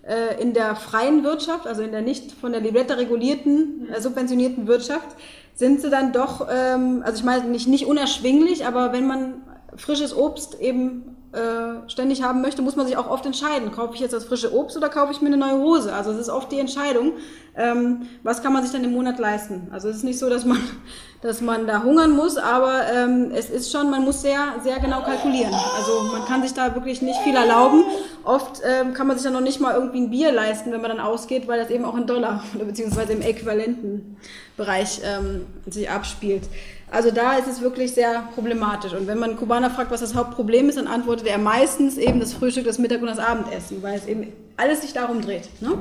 Speaker 1: äh, in der freien Wirtschaft, also in der nicht von der Libretta regulierten, äh, subventionierten Wirtschaft, sind sie dann doch, ähm, also ich meine nicht, nicht unerschwinglich, aber wenn man frisches Obst eben äh, ständig haben möchte, muss man sich auch oft entscheiden. Kaufe ich jetzt das frische Obst oder kaufe ich mir eine neue Hose? Also es ist oft die Entscheidung, ähm, was kann man sich dann im Monat leisten. Also es ist nicht so, dass man, [laughs] dass man da hungern muss, aber ähm, es ist schon, man muss sehr, sehr genau kalkulieren. Also man kann sich da wirklich nicht viel erlauben. Oft ähm, kann man sich dann noch nicht mal irgendwie ein Bier leisten, wenn man dann ausgeht, weil das eben auch in Dollar [laughs] oder beziehungsweise im äquivalenten Bereich ähm, sich abspielt. Also da ist es wirklich sehr problematisch. Und wenn man Kubaner fragt, was das Hauptproblem ist, dann antwortet er meistens eben das Frühstück, das Mittag und das Abendessen, weil es eben alles sich darum dreht. Ne?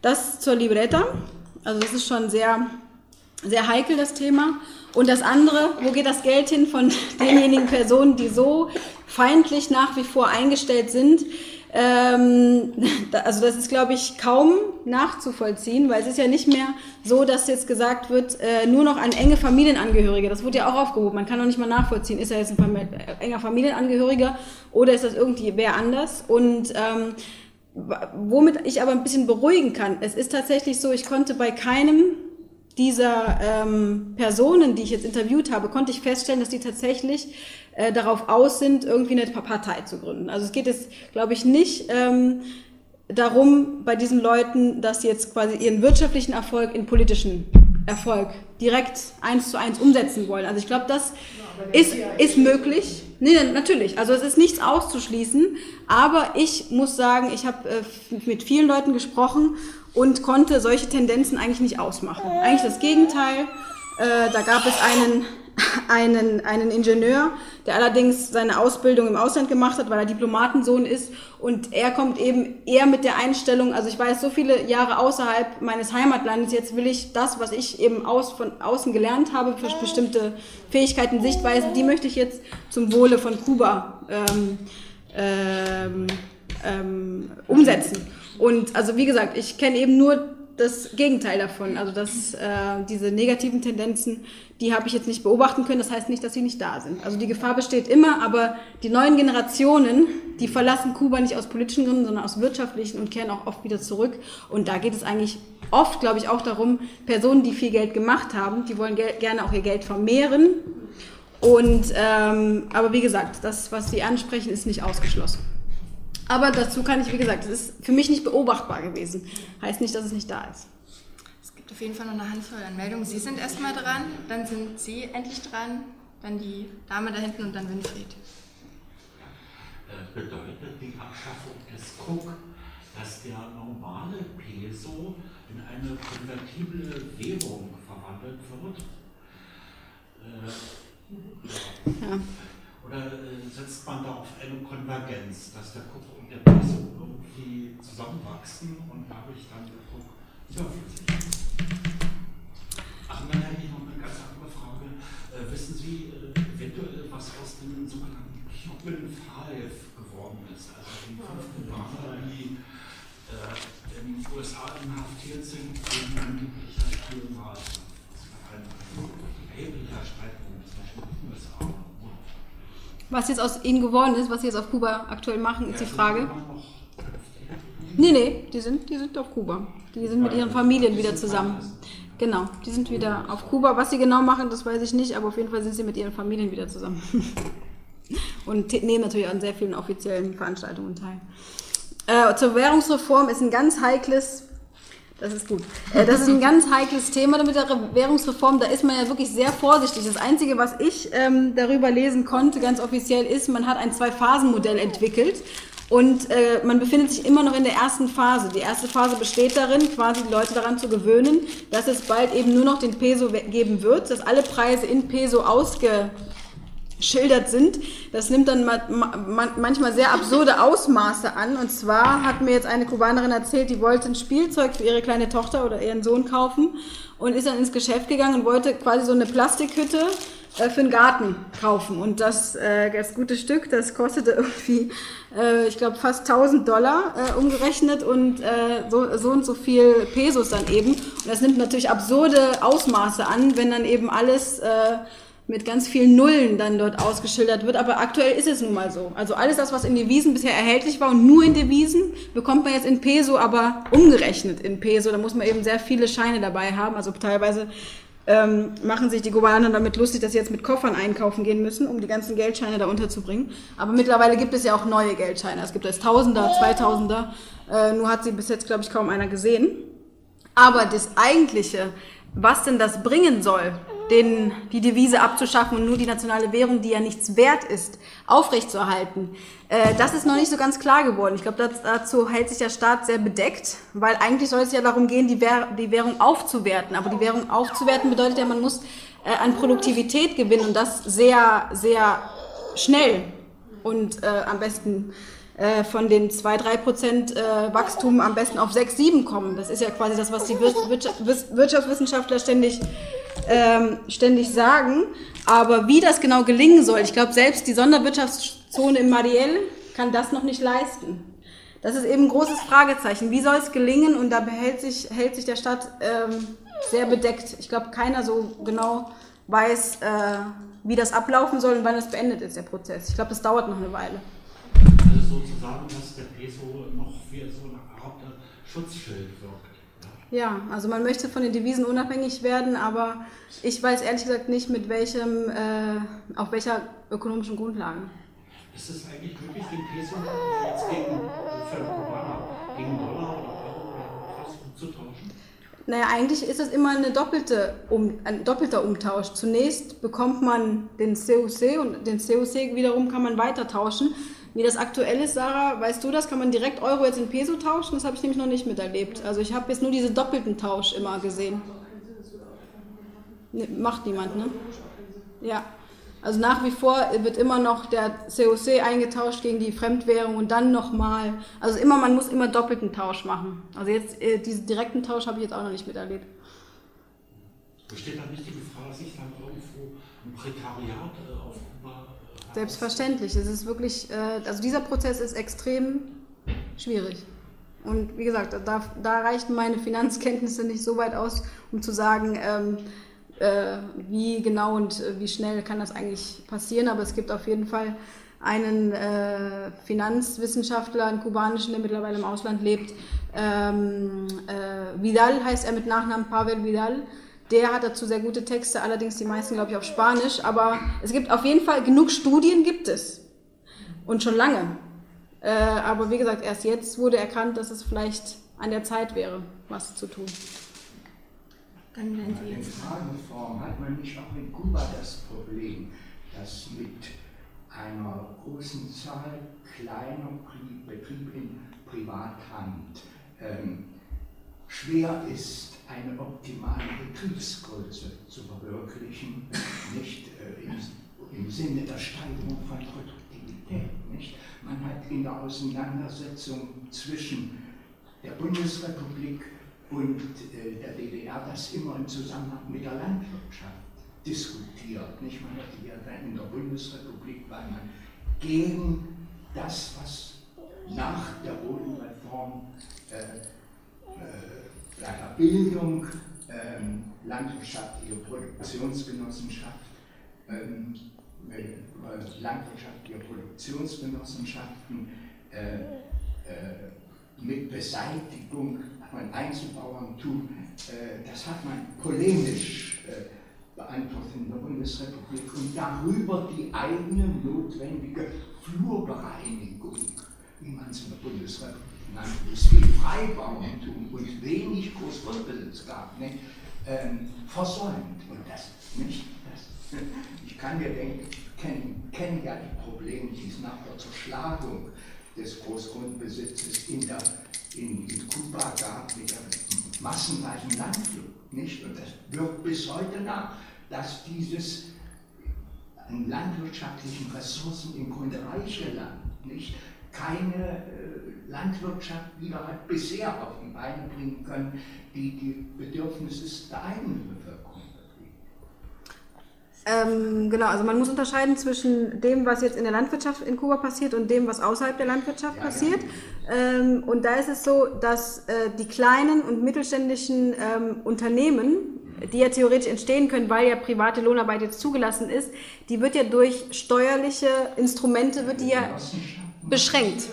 Speaker 1: Das zur Libretta. Also das ist schon sehr, sehr heikel, das Thema. Und das andere, wo geht das Geld hin von [laughs] denjenigen Personen, die so feindlich nach wie vor eingestellt sind, ähm, also das ist, glaube ich, kaum nachzuvollziehen, weil es ist ja nicht mehr so, dass jetzt gesagt wird, äh, nur noch an enge Familienangehörige. Das wurde ja auch aufgehoben. Man kann noch nicht mal nachvollziehen, ist er jetzt ein Famili äh, enger Familienangehöriger oder ist das irgendwie wer anders? Und ähm, womit ich aber ein bisschen beruhigen kann, es ist tatsächlich so, ich konnte bei keinem dieser ähm, Personen, die ich jetzt interviewt habe, konnte ich feststellen, dass die tatsächlich äh, darauf aus sind, irgendwie eine Partei zu gründen. Also es geht jetzt, glaube ich, nicht ähm, darum bei diesen Leuten, dass sie jetzt quasi ihren wirtschaftlichen Erfolg in politischen Erfolg direkt eins zu eins umsetzen wollen. Also ich glaube, das ja, ist, ist möglich. Nee, natürlich. Also es ist nichts auszuschließen. Aber ich muss sagen, ich habe äh, mit vielen Leuten gesprochen und konnte solche Tendenzen eigentlich nicht ausmachen. Eigentlich das Gegenteil. Äh, da gab es einen, [laughs] einen, einen Ingenieur, der allerdings seine Ausbildung im Ausland gemacht hat, weil er Diplomatensohn ist. Und er kommt eben eher mit der Einstellung, also ich war jetzt so viele Jahre außerhalb meines Heimatlandes, jetzt will ich das, was ich eben aus, von außen gelernt habe, für bestimmte Fähigkeiten, Sichtweisen, die möchte ich jetzt zum Wohle von Kuba ähm, ähm, ähm, umsetzen. Und also wie gesagt, ich kenne eben nur das Gegenteil davon. Also dass äh, diese negativen Tendenzen, die habe ich jetzt nicht beobachten können. Das heißt nicht, dass sie nicht da sind. Also die Gefahr besteht immer, aber die neuen Generationen, die verlassen Kuba nicht aus politischen Gründen, sondern aus wirtschaftlichen und kehren auch oft wieder zurück. Und da geht es eigentlich oft, glaube ich, auch darum, Personen, die viel Geld gemacht haben, die wollen ge gerne auch ihr Geld vermehren. Und ähm, aber wie gesagt, das, was Sie ansprechen, ist nicht ausgeschlossen. Aber dazu kann ich, wie gesagt, das ist für mich nicht beobachtbar gewesen. Heißt nicht, dass es nicht da ist.
Speaker 4: Es gibt auf jeden Fall noch eine Handvoll an Meldungen. Sie sind erstmal dran, dann sind Sie endlich dran, dann die Dame da hinten und dann Winfried.
Speaker 9: Äh, bedeutet die Abschaffung des Cook, dass der normale Peso in eine konvertible Währung verwandelt wird? Äh,
Speaker 1: Ja.
Speaker 9: Oder äh, setzt man da auf eine Konvergenz, dass der und der Peso irgendwie zusammenwachsen und dadurch dann der Druck überflüssig? Ach, dann hätte ich noch eine ganz andere Frage. Äh, wissen Sie äh, eventuell, was aus dem sogenannten Cuban Five geworden ist? Also die fünf Kubaner, die äh, in den USA inhaftiert sind, wegen angeblicher Spionage. Das war ein erheblicher Streitpunkt zwischen den USA und
Speaker 1: Was jetzt aus ihnen geworden ist, was sie jetzt auf Kuba aktuell machen, ist die Frage. Nee, nee, die sind, die sind auf Kuba. Die sind mit ihren Familien wieder zusammen. Genau, die sind wieder auf Kuba. Was sie genau machen, das weiß ich nicht, aber auf jeden Fall sind sie mit ihren Familien wieder zusammen. [laughs] Und nehmen natürlich an sehr vielen offiziellen Veranstaltungen teil. Äh, zur Währungsreform ist ein ganz heikles, das ist gut, äh, das ist ein [laughs] ganz heikles Thema mit der Währungsreform. Da ist man ja wirklich sehr vorsichtig. Das Einzige, was ich ähm, darüber lesen konnte, ganz offiziell, ist, man hat ein Zwei-Phasen-Modell entwickelt. Und äh, man befindet sich immer noch in der ersten Phase. Die erste Phase besteht darin, quasi die Leute daran zu gewöhnen, dass es bald eben nur noch den Peso geben wird, dass alle Preise in Peso ausge schildert sind. Das nimmt dann manchmal sehr absurde Ausmaße an. Und zwar hat mir jetzt eine Kubanerin erzählt, die wollte ein Spielzeug für ihre kleine Tochter oder ihren Sohn kaufen und ist dann ins Geschäft gegangen und wollte quasi so eine Plastikhütte äh, für den Garten kaufen. Und das, äh, das gute Stück, das kostete [laughs] irgendwie, äh, ich glaube, fast 1000 Dollar äh, umgerechnet und äh, so, so und so viel Pesos dann eben. Und das nimmt natürlich absurde Ausmaße an, wenn dann eben alles äh, mit ganz vielen Nullen dann dort ausgeschildert wird. Aber aktuell ist es nun mal so. Also alles das, was in Devisen bisher erhältlich war und nur in Devisen, bekommt man jetzt in Peso, aber umgerechnet in Peso. Da muss man eben sehr viele Scheine dabei haben. Also teilweise ähm, machen sich die Kubaner damit lustig, dass sie jetzt mit Koffern einkaufen gehen müssen, um die ganzen Geldscheine da unterzubringen. Aber mittlerweile gibt es ja auch neue Geldscheine. Es gibt jetzt Tausender, Zweitausender. Äh, nur hat sie bis jetzt, glaube ich, kaum einer gesehen. Aber das eigentliche, was denn das bringen soll, den, die Devise abzuschaffen und nur die nationale Währung, die ja nichts wert ist, aufrechtzuerhalten. Äh, das ist noch nicht so ganz klar geworden. Ich glaube, dazu hält sich der Staat sehr bedeckt, weil eigentlich soll es ja darum gehen, die, Währ die Währung aufzuwerten. Aber die Währung aufzuwerten bedeutet ja, man muss äh, an Produktivität gewinnen und das sehr, sehr schnell und äh, am besten äh, von den 2-3 Prozent äh, Wachstum am besten auf 6, 7 kommen. Das ist ja quasi das, was die Wirtschaftswissenschaftler ständig ähm, ständig sagen. Aber wie das genau gelingen soll, ich glaube, selbst die Sonderwirtschaftszone in Marielle kann das noch nicht leisten. Das ist eben ein großes Fragezeichen. Wie soll es gelingen? Und da behält sich, hält sich der Staat ähm, sehr bedeckt. Ich glaube, keiner so genau weiß, äh, wie das ablaufen soll und wann es beendet ist, der Prozess. Ich glaube, das dauert noch eine Weile.
Speaker 9: Also sozusagen, dass der Peso noch wie so eine Art Schutzschild wirkt.
Speaker 1: Ja, also man möchte von den Devisen unabhängig werden, aber ich weiß ehrlich gesagt nicht, mit welchem, äh, auf welcher ökonomischen Grundlage.
Speaker 9: Ist es eigentlich möglich, den Peso jetzt gegen, für gegen Dollar oder Euro oder was umzutauschen?
Speaker 1: Naja, eigentlich ist das immer eine doppelte um, ein doppelter Umtausch. Zunächst bekommt man den COC und den COC wiederum kann man weiter tauschen. Wie das aktuell ist, Sarah, weißt du das? Kann man direkt Euro jetzt in Peso tauschen? Das habe ich nämlich noch nicht miterlebt. Also ich habe jetzt nur diese doppelten Tausch immer gesehen. Nee, macht niemand, ne? Ja. Also nach wie vor wird immer noch der COC eingetauscht gegen die Fremdwährung und dann nochmal. Also immer, man muss immer doppelten Tausch machen. Also jetzt äh, diesen direkten Tausch habe ich jetzt auch noch nicht miterlebt.
Speaker 9: Besteht da nicht die Gefahr, dass sich dann irgendwo ein Prekariat äh, auf
Speaker 1: Selbstverständlich. Es ist wirklich, äh, also dieser Prozess ist extrem schwierig. Und wie gesagt, da, da reichen meine Finanzkenntnisse nicht so weit aus, um zu sagen, ähm, äh, wie genau und äh, wie schnell kann das eigentlich passieren. Aber es gibt auf jeden Fall einen äh, Finanzwissenschaftler, einen kubanischen, der mittlerweile im Ausland lebt. Ähm, äh, Vidal heißt er mit Nachnamen Pavel Vidal der hat dazu sehr gute Texte, allerdings die meisten, glaube ich, auf Spanisch. Aber es gibt auf jeden Fall genug Studien, gibt es. Und schon lange. Äh, aber wie gesagt, erst jetzt wurde erkannt, dass es vielleicht an der Zeit wäre, was zu tun.
Speaker 3: Dann werden Sie jetzt. In Frageform hat man nicht auch in Kuba das Problem, dass mit einer großen Zahl kleiner Betriebe in Privathand ähm, schwer ist, eine optimale Betriebsgröße zu verwirklichen, nicht äh, in im Sinne der Steigerung von Produktivität. Nicht? Man hat in der Auseinandersetzung zwischen der Bundesrepublik und äh, der DDR das immer im Zusammenhang mit der Landwirtschaft diskutiert. Nicht? Man hat ja dann in der Bundesrepublik, weil man gegen das, was nach der Bodenreform äh, äh, der Bildung, ähm, landwirtschaftliche Produktionsgenossenschaft, ähm, äh, landwirtschaftliche Produktionsgenossenschaften äh, äh, mit Beseitigung von Einzelbauerntum, äh, das hat man polemisch beantwortet in der Bundesrepublik. Und darüber die eigene notwendige Flurbereinigung, wie man es in der Bundesrepublik nannte, es viel Freibauerntum und wenig Großgrundbesitz gab, ne, ähm, versäumt. Und das, nicht, das, [laughs] ich kann mir denken, kenne kenn ja die Probleme, die es nach der Zerschlagung des Großgrundbesitzes in, der, in, in Kuba gab mit der massenweichen Landflucht. Nicht? Und das wirkt bis heute nach, dass dieses an landwirtschaftlichen Ressourcen im Grunde reiche Land nicht, keine äh, Landwirtschaft wieder hat bisher auf die Beine bringen können, die die Bedürfnisse der eigenen Bevölkerung
Speaker 1: ähm, genau, also man muss unterscheiden zwischen dem, was jetzt in der Landwirtschaft in Kuba passiert und dem, was außerhalb der Landwirtschaft ja, passiert. Ja. Ähm, und da ist es so, dass äh, die kleinen und mittelständischen ähm, Unternehmen, die ja theoretisch entstehen können, weil ja private Lohnarbeit jetzt zugelassen ist, die wird ja durch steuerliche Instrumente, wird die ja beschränkt.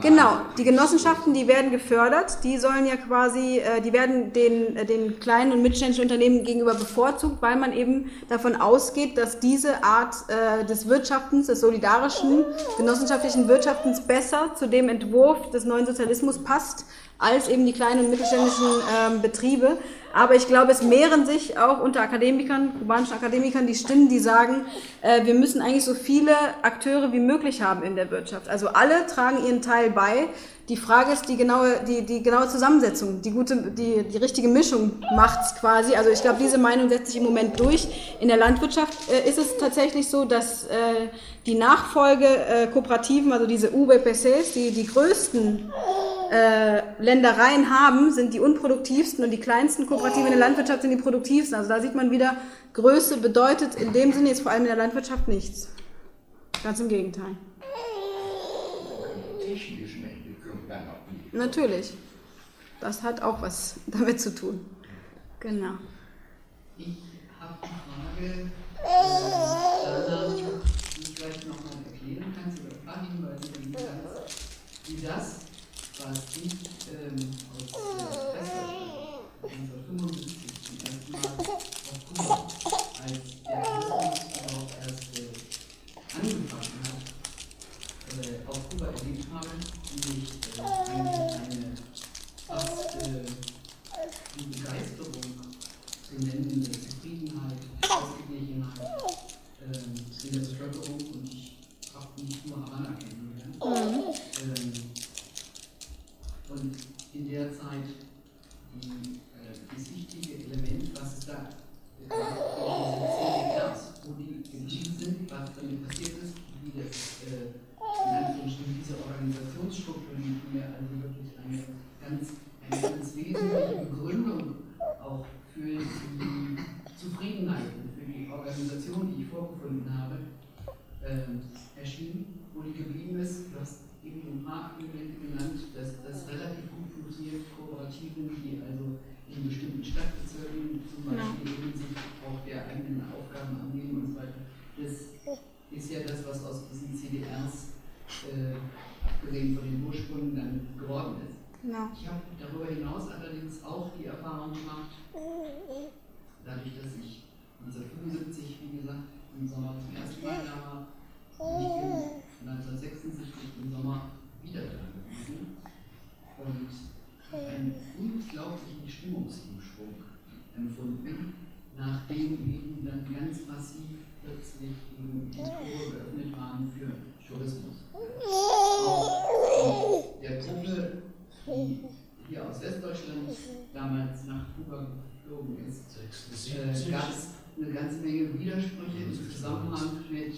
Speaker 1: Genau, die Genossenschaften, die werden gefördert, die sollen ja quasi, äh, die werden den, äh, den kleinen und mittelständischen Unternehmen gegenüber bevorzugt, weil man eben davon ausgeht, dass diese Art äh, des Wirtschaftens, des solidarischen, genossenschaftlichen Wirtschaftens besser zu dem Entwurf des neuen Sozialismus passt, als eben die kleinen und mittelständischen ähm, Betriebe. Aber ich glaube, es mehren sich auch unter Akademikern, kubanischen Akademikern, die Stimmen, die sagen, äh, wir müssen eigentlich so viele Akteure wie möglich haben in der Wirtschaft. Also alle tragen ihren Teil bei. Die Frage ist die genaue, die, die genaue Zusammensetzung, die gute, die, die richtige Mischung macht's quasi. Also ich glaube, diese Meinung setzt sich im Moment durch. In der Landwirtschaft äh, ist es tatsächlich so, dass äh, die Nachfolge-Kooperativen, also diese UBPCs, die die größten äh, Ländereien haben, sind die unproduktivsten und die kleinsten Kooperativen in der Landwirtschaft sind die produktivsten. Also da sieht man wieder, Größe bedeutet in dem Sinne jetzt vor allem in der Landwirtschaft nichts. Ganz im Gegenteil. Natürlich. Das hat auch was damit zu tun. Genau.
Speaker 10: Ich habe eine Frage, die du vielleicht nochmal erklären kannst oder paar Hinweise geben kannst, wie das, ich ähm, aus der Presse 1975 zum ersten Mal auf Kuba als der Tourismus auch erst äh, angefangen hat, äh, auf Kuba erlebt habe, nämlich äh, eigentlich eine fast äh, die Begeisterung zu nennende Zufriedenheit, Ausgeglichenheit äh, in der Bevölkerung und ich habe nicht nur Havanna kennengelernt. Mhm. Ähm, und die, äh, wichtige Element, was es da äh, CDRs, wo die geblieben sind, was damit passiert ist, wie das äh, in diese Organisationsstruktur, die mir also wirklich eine ganz, eine ganz wesentliche Begründung auch für die Zufriedenheit und für die Organisation, die ich vorgefunden habe, äh, erschien, wo die geblieben ist. Hast eben ein paar genannt, dass das relativ Kooperativen, die also in bestimmten Stadtbezirken zum Beispiel ja. eben sich auch der eigenen Aufgaben annehmen und so weiter. Das ist ja das, was aus diesen CDRs, äh, abgesehen von den Ursprüngen, dann geworden ist. Ja. Ich habe darüber hinaus allerdings auch die Erfahrung gemacht, dadurch, dass ich 1975, wie gesagt, im Sommer zum ersten Mal da war, ich 1976 im Sommer wieder da gewesen und einen unglaublichen Stimmungsumschwung empfunden, nachdem eben dann ganz massiv plötzlich eben die Tore geöffnet waren für Tourismus. Auch der Gruppe, die hier aus Westdeutschland damals nach Kuba geflogen ist, äh, gab es eine ganze Menge Widersprüche im Zusammenhang mit.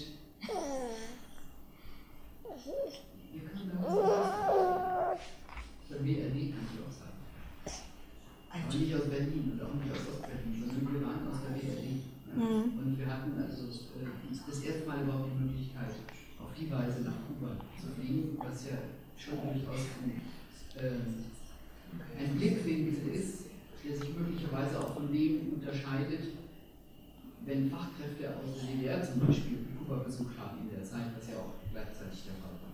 Speaker 10: Hier kann da der BRD kann ich auch sagen. Aber nicht aus Berlin und auch nicht aus Ostberlin, sondern wir waren aus der BRD. Ja.
Speaker 1: Mhm.
Speaker 10: Und wir hatten also äh, das erste Mal überhaupt die Möglichkeit, auf die Weise nach Kuba zu fliegen, was ja schon durchaus ein, ähm, ein Blickwinkel ist, der sich möglicherweise auch von dem unterscheidet, wenn Fachkräfte aus der DDR zum Beispiel Kuba besucht haben in der Zeit, was ja auch gleichzeitig der Fall war.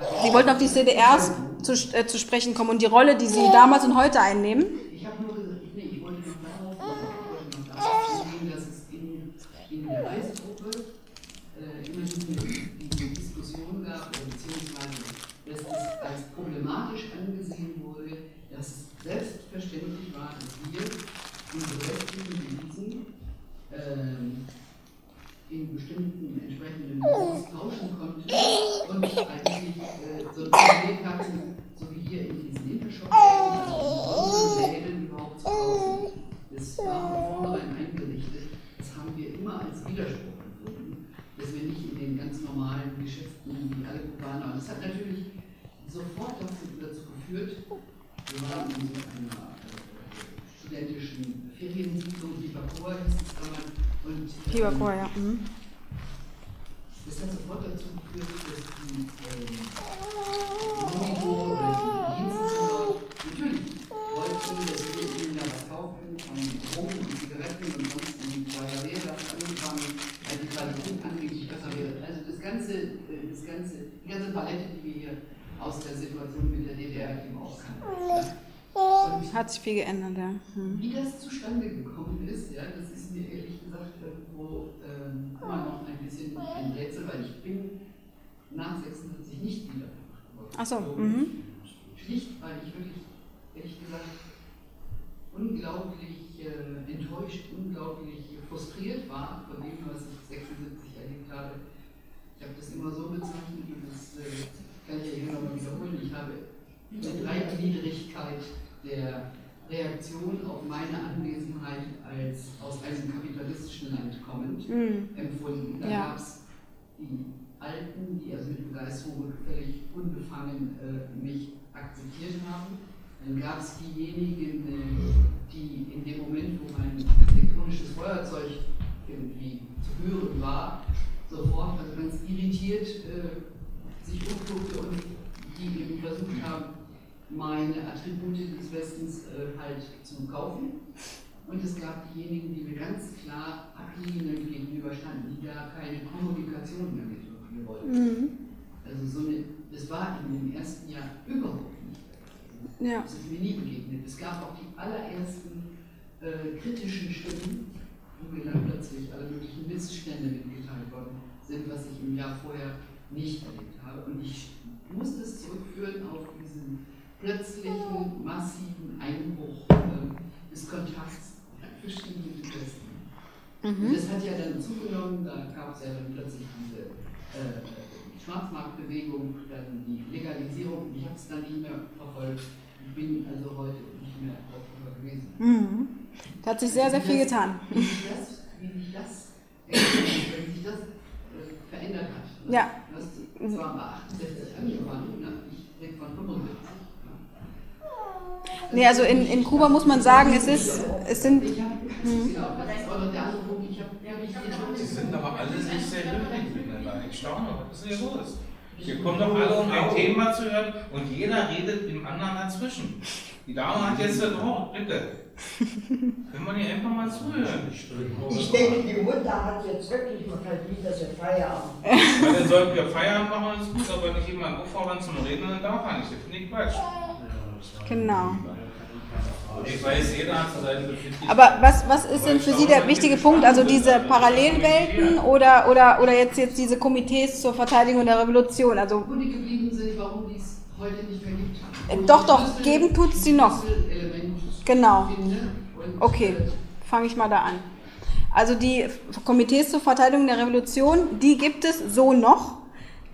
Speaker 1: Sie wollten auf die CDRs zu, äh, zu sprechen kommen und die Rolle, die Sie damals und heute einnehmen.
Speaker 10: Ich habe nur gesagt, nee, ich wollte noch darauf, ich wollte noch darauf eingehen, dass es in, in der Reisegruppe äh, immer diese, diese Diskussion gab, oder beziehungsweise dass es als problematisch angesehen wurde, dass es selbstverständlich war, dass wir unsere restlichen Devisen ähm, in bestimmten entsprechenden Büros tauschen konnten und eigentlich äh, so ein Privileg hatten, so wie hier in diesen Intershop, also in Läden überhaupt zu kaufen. Das war von vornherein eingerichtet. Das haben wir immer als Widerspruch empfunden, dass wir nicht in den ganz normalen Geschäften wie alle Kubaner. Und das hat natürlich sofort dazu, dazu geführt, wir waren in so einer äh, studentischen Feriensiedlung, Pipacoa hieß es damals, und
Speaker 1: Pipacoa, ja. Mhm.
Speaker 10: das hat sofort dazu geführt, dass die ähm, Monitore oder die Dienstzimmer natürlich wollten, dass wir ihnen da was kaufen, von Rum und Zigaretten und sonst die Guayabera angefangen, weil die Qualität angeblich besser wäre. Also das ganze, äh, das ganze, die ganze Palette, die wir hier aus der Situation mit der DDR eben auch kannten. Ja. Und
Speaker 1: Hat sich viel geändert, ja. Mhm.
Speaker 10: wie das zustande gekommen ist, ja, das ist mir ehrlich gesagt irgendwo ähm, immer noch ein bisschen ein Rätsel, weil ich bin nach 46 nicht wieder
Speaker 1: Ach so, mhm.
Speaker 10: Schlicht, weil ich wirklich, ehrlich gesagt, unglaublich äh, enttäuscht, unglaublich frustriert war von dem, was ich 76 erlebt habe. Ich habe das immer so bezeichnet und das äh, kann ich ja hier nochmal wiederholen. Ich habe eine Dreigliedrigkeit der Reaktion auf meine Anwesenheit als aus einem kapitalistischen Land kommend
Speaker 1: Mhm.
Speaker 10: empfunden. Da
Speaker 1: Ja.
Speaker 10: gab es die Alten, die also mit Begeisterung völlig unbefangen äh, mich akzeptiert haben. Dann gab es diejenigen, äh, die in dem Moment, wo mein elektronisches Feuerzeug irgendwie zu hören war, sofort also ganz irritiert äh, sich umguckte und die eben versucht haben, meine Attribute des Westens äh, halt zu kaufen. Und es gab diejenigen, die mir ganz klar ablehnend gegenüberstanden, die da keine Kommunikation mehr mit mir wollten.
Speaker 1: Mhm.
Speaker 10: Also so eine, das war in dem ersten Jahr überhaupt nicht.
Speaker 1: Ja.
Speaker 10: Das ist mir nie begegnet. Es gab auch die allerersten äh, kritischen Stimmen, wo mir dann plötzlich alle möglichen Missstände mitgeteilt worden sind, was ich im Jahr vorher nicht erlebt habe. Und ich muss das zurückführen auf diesen plötzlichen, massiven Einbruch äh, des Kontakts zwischen den Westen.
Speaker 1: Mhm.
Speaker 10: Und das hat ja dann zugenommen, da gab es ja dann plötzlich diese äh, Schwarzmarktbewegung, dann die Legalisierung. Ich habe es dann nicht mehr verfolgt. Ich bin also heute nicht mehr auf Kuba gewesen.
Speaker 1: Mhm. Da hat sich sehr, sehr viel getan.
Speaker 10: Wie sich das, wie sich das, äh, wie sich das äh, verändert hat.
Speaker 1: Ja.
Speaker 10: Du hast zwar bei 68 angefangen, ne? ich rede von 75.
Speaker 1: Nee, also in, in Kuba muss man sagen, es ist, es sind,
Speaker 10: den
Speaker 11: Sie sind aber alle nicht sehr glücklich miteinander. Ich staune, was ist denn hier los? Wir kommen doch alle, um ein Thema zu hören und jeder redet dem anderen dazwischen. Die Dame hat jetzt das Wort, bitte. Können wir dir einfach mal zuhören?
Speaker 5: Ich denke, die Mutter hat jetzt wirklich mal verdient, dass Feierabend
Speaker 11: Weil dann sollten wir Feierabend machen, ist gut, aber nicht jemand auffordern zum Reden, dann darf er nicht. Das finde ich Quatsch.
Speaker 1: Genau. Aber was, was ist denn für Sie der wichtige Punkt? Also diese Parallelwelten oder, oder, oder jetzt, jetzt diese Komitees zur Verteidigung der Revolution? Also
Speaker 10: Kunde geblieben sind, warum die es heute nicht mehr gibt.
Speaker 1: Äh, doch, doch, geben tut's sie noch. Genau. Okay,
Speaker 10: äh,
Speaker 1: fange ich mal da an. Also die Komitees zur Verteidigung der Revolution, die gibt es so noch.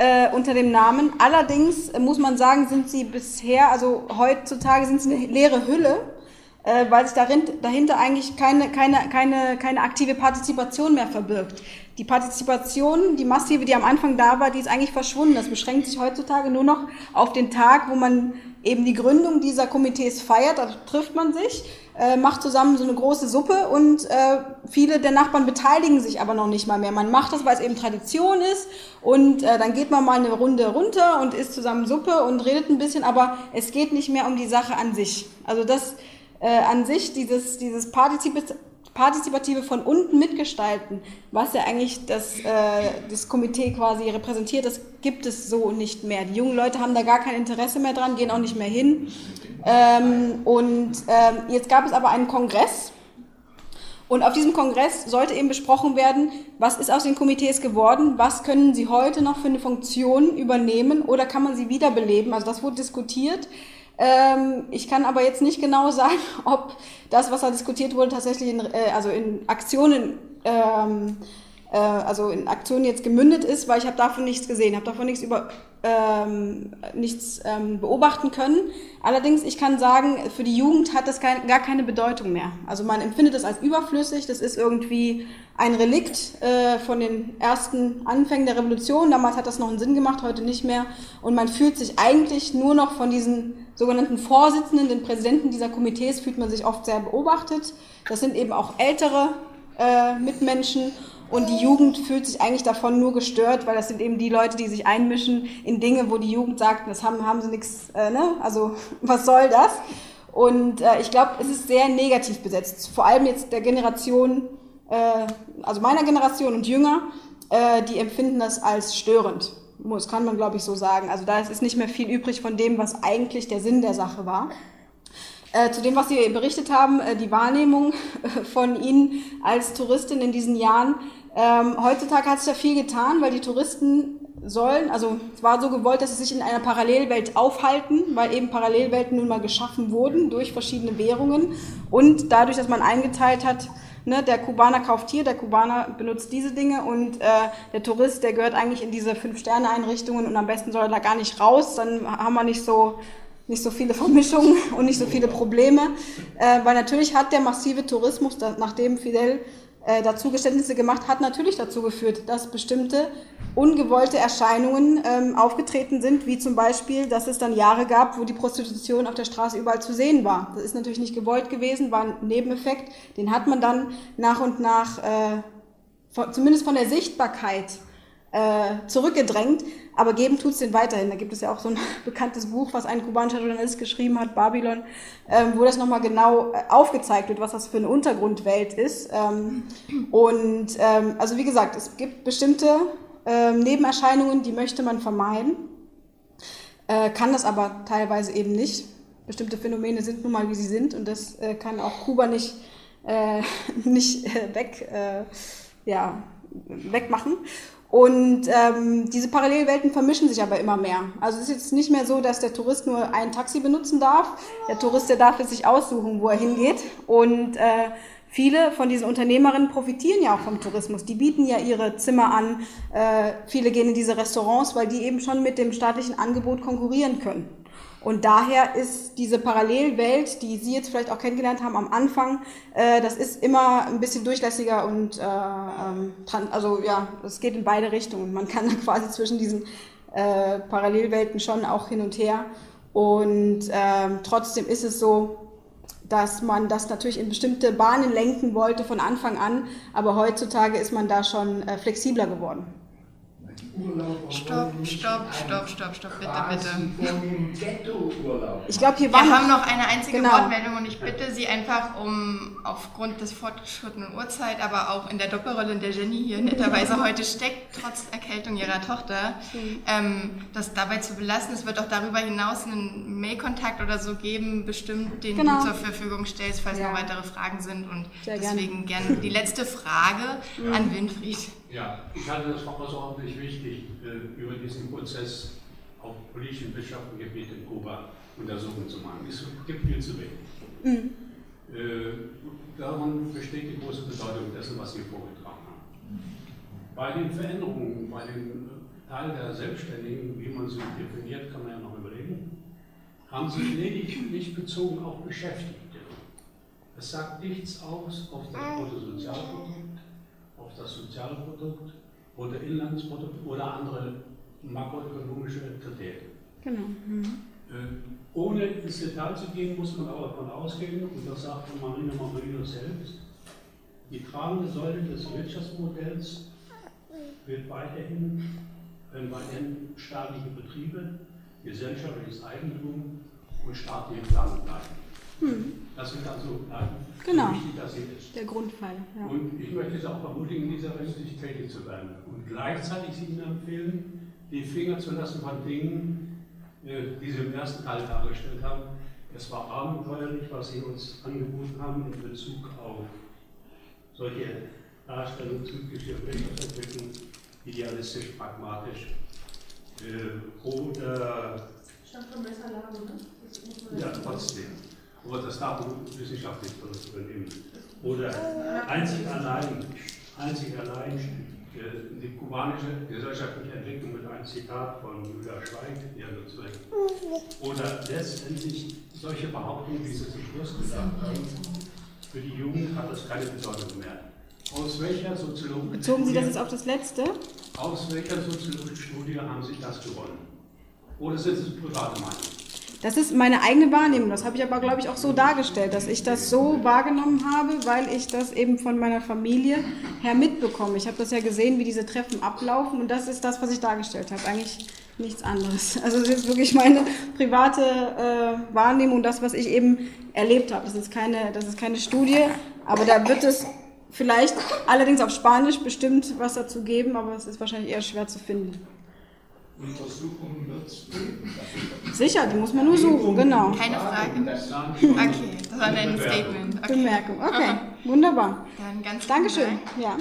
Speaker 1: Äh, unter dem Namen. Allerdings muss man sagen, sind sie bisher, also heutzutage sind sie eine leere Hülle, äh, weil sich darin, dahinter eigentlich keine, keine, keine, keine aktive Partizipation mehr verbirgt. Die Partizipation, die massive, die am Anfang da war, die ist eigentlich verschwunden. Das beschränkt sich heutzutage nur noch auf den Tag, wo man eben die Gründung dieser Komitees feiert. Da trifft man sich, äh, macht zusammen so eine große Suppe und äh, viele der Nachbarn beteiligen sich aber noch nicht mal mehr. Man macht das, weil es eben Tradition ist und äh, dann geht man mal eine Runde runter und isst zusammen Suppe und redet ein bisschen, aber es geht nicht mehr um die Sache an sich. Also das äh, an sich, dieses, dieses Partizip Partizipative von unten mitgestalten, was ja eigentlich das, äh, das Komitee quasi repräsentiert, das gibt es so nicht mehr. Die jungen Leute haben da gar kein Interesse mehr dran, gehen auch nicht mehr hin. Ähm, und ähm, jetzt gab es aber einen Kongress. Und auf diesem Kongress sollte eben besprochen werden, was ist aus den Komitees geworden, was können sie heute noch für eine Funktion übernehmen oder kann man sie wiederbeleben. Also das wurde diskutiert. Ähm, ich kann aber jetzt nicht genau sagen, [laughs] ob das, was da diskutiert wurde, tatsächlich in, äh, also in Aktionen, ähm, äh, also in Aktionen jetzt gemündet ist, weil ich habe davon nichts gesehen, habe davon nichts über ähm, nichts ähm, beobachten können. Allerdings, ich kann sagen, für die Jugend hat das kein, gar keine Bedeutung mehr. Also man empfindet es als überflüssig, das ist irgendwie ein Relikt äh, von den ersten Anfängen der Revolution. Damals hat das noch einen Sinn gemacht, heute nicht mehr. Und man fühlt sich eigentlich nur noch von diesen sogenannten Vorsitzenden, den Präsidenten dieser Komitees, fühlt man sich oft sehr beobachtet. Das sind eben auch ältere äh, Mitmenschen und die Jugend fühlt sich eigentlich davon nur gestört, weil das sind eben die Leute, die sich einmischen in Dinge, wo die Jugend sagt, das haben, haben sie nichts, äh, ne? also [laughs] was soll das? Und äh, ich glaube, es ist sehr negativ besetzt. Vor allem jetzt der Generation, äh, also meiner Generation und jünger, äh, die empfinden das als störend. Das kann man, glaube ich, so sagen. Also da ist nicht mehr viel übrig von dem, was eigentlich der Sinn der Sache war. Äh, zu dem, was Sie berichtet haben, äh, die Wahrnehmung von Ihnen als Touristin in diesen Jahren. Ähm, heutzutage hat sich ja viel getan, weil die Touristen sollen, also es war so gewollt, dass sie sich in einer Parallelwelt aufhalten, weil eben Parallelwelten nun mal geschaffen wurden durch verschiedene Währungen und dadurch, dass man eingeteilt hat, ne, der Kubaner kauft hier, der Kubaner benutzt diese Dinge und äh, der Tourist, der gehört eigentlich in diese Fünf-Sterne-Einrichtungen und am besten soll er da gar nicht raus, dann haben wir nicht so nicht so viele [laughs] Vermischungen und nicht so viele Probleme, äh, weil natürlich hat der massive Tourismus, nachdem Fidel äh, dazu Geständnisse gemacht hat, natürlich dazu geführt, dass bestimmte ungewollte Erscheinungen ähm, aufgetreten sind, wie zum Beispiel, dass es dann Jahre gab, wo die Prostitution auf der Straße überall zu sehen war. Das ist natürlich nicht gewollt gewesen, war ein Nebeneffekt. Den hat man dann nach und nach, äh, von, zumindest von der Sichtbarkeit, äh, zurückgedrängt, aber geben tut es den weiterhin. Da gibt es ja auch so ein [laughs] bekanntes Buch, was ein kubanischer Journalist geschrieben hat, Babylon, ähm, wo das nochmal genau äh, aufgezeigt wird, was das für eine Untergrundwelt ist. Ähm, und ähm, also wie gesagt, es gibt bestimmte ähm, Nebenerscheinungen, die möchte man vermeiden, äh, kann das aber teilweise eben nicht. Bestimmte Phänomene sind nun mal, wie sie sind und das äh, kann auch Kuba nicht, äh, [laughs] nicht äh, weg, ja, wegmachen. Und ähm, diese Parallelwelten vermischen sich aber immer mehr. Also es ist jetzt nicht mehr so, dass der Tourist nur ein Taxi benutzen darf. Der Tourist, der darf es sich aussuchen, wo er hingeht. Und äh, viele von diesen Unternehmerinnen profitieren ja auch vom Tourismus. Die bieten ja ihre Zimmer an. Äh, viele gehen in diese Restaurants, weil die eben schon mit dem staatlichen Angebot konkurrieren können. Und daher ist diese Parallelwelt, die Sie jetzt vielleicht auch kennengelernt haben am Anfang, äh, das ist immer ein bisschen durchlässiger und äh, ähm, also ja, es geht in beide Richtungen. Man kann [laughs] dann quasi zwischen diesen äh, Parallelwelten schon auch hin und her. Und ähm, trotzdem ist es so, dass man das natürlich in bestimmte Bahnen lenken wollte von Anfang an, aber heutzutage ist man da schon äh, flexibler geworden.
Speaker 4: Stopp, stopp, stopp, stopp, stopp, bitte, bitte.
Speaker 1: Ich glaube, hier
Speaker 4: war Wir haben noch eine einzige genau. Wortmeldung und ich bitte Sie einfach um aufgrund des fortgeschrittenen Uhrzeit, aber auch in der Doppelrolle, in der Jenny hier netterweise [laughs] heute steckt, trotz Erkältung ihrer Tochter, ähm, das dabei zu belassen. Es wird auch darüber hinaus einen Mail-Kontakt oder so geben, bestimmt, den genau. du zur Verfügung stellst, falls ja. noch weitere Fragen sind. Und Sehr deswegen gerne gern die letzte Frage mhm. an Winfried.
Speaker 2: Ja, ich halte das auch außerordentlich wichtig, äh, über diesen Prozess auf politischen und wirtschaftlichen Gebiet in Kuba Untersuchungen zu machen. Es gibt viel zu wenig. Mhm. Äh, daran besteht die große Bedeutung dessen, was Sie vorgetragen haben. Bei den Veränderungen, bei den Teil der Selbstständigen, wie man sie definiert, kann man ja noch überlegen, haben sich lediglich bezogen auf Beschäftigte. Es sagt nichts aus auf das Bruttosozialprodukt, auf das Sozialprodukt oder Inlandsprodukt oder andere makroökonomische Kriterien.
Speaker 1: Genau. Mhm.
Speaker 2: Äh, ohne ins Detail zu gehen, muss man aber davon ausgehen, und das sagte Marina Marino selbst, die tragende Säule des Wirtschaftsmodells wird weiterhin, werden weiterhin staatliche Betriebe, gesellschaftliches Eigentum und staatliche Planung bleiben. Hm. Das wird also bleiben.
Speaker 1: Genau.
Speaker 2: Wichtig, dass sie ist.
Speaker 1: Der Grundfall. Ja.
Speaker 2: Und ich möchte es auch ermutigen, in dieser Hinsicht tätig zu werden. Und gleichzeitig Ihnen empfehlen, die Finger zu lassen von Dingen, äh, die Sie im ersten Teil dargestellt haben. Es war abenteuerlich, was Sie uns angeboten haben in Bezug auf solche Darstellungen zyklischer Wirtschaftsentwicklung, idealistisch, pragmatisch äh, oder.
Speaker 7: Stand schon besser Lage, ne?
Speaker 2: Ja, trotzdem. Aber das darf man wissenschaftlich übernehmen. Oder einzig allein, einzig allein äh, die kubanische gesellschaftliche Entwicklung mit einem Zitat von Julia Schweig, die er dazu Oder letztendlich solche Behauptungen, wie Sie zum Schluss gesagt haben, für die Jugend hat das keine Bedeutung mehr. Aus welcher Soziologie.
Speaker 1: Bezogen Sie das jetzt auf das letzte?
Speaker 2: Aus welcher soziologischen Studie haben Sie das gewonnen? Oder sind es private Meinung?
Speaker 1: Das ist meine eigene Wahrnehmung. Das habe ich aber, glaube ich, auch so dargestellt, dass ich das so wahrgenommen habe, weil ich das eben von meiner Familie her mitbekomme. Ich habe das ja gesehen, wie diese Treffen ablaufen und das ist das, was ich dargestellt habe. Eigentlich nichts anderes. Also es ist wirklich meine private äh, Wahrnehmung, das, was ich eben erlebt habe. Das ist, keine, das ist keine Studie, aber da wird es vielleicht allerdings auf Spanisch bestimmt was dazu geben, aber es ist wahrscheinlich eher schwer zu finden.
Speaker 3: Untersuchungen wird es geben.
Speaker 1: Sicher, die muss man nur suchen, genau.
Speaker 4: Keine Frage. Okay, das war dein Statement. Okay.
Speaker 1: Bemerkung, okay, wunderbar.
Speaker 4: Dann ganz
Speaker 1: Dankeschön.
Speaker 4: Dank.
Speaker 1: Ja.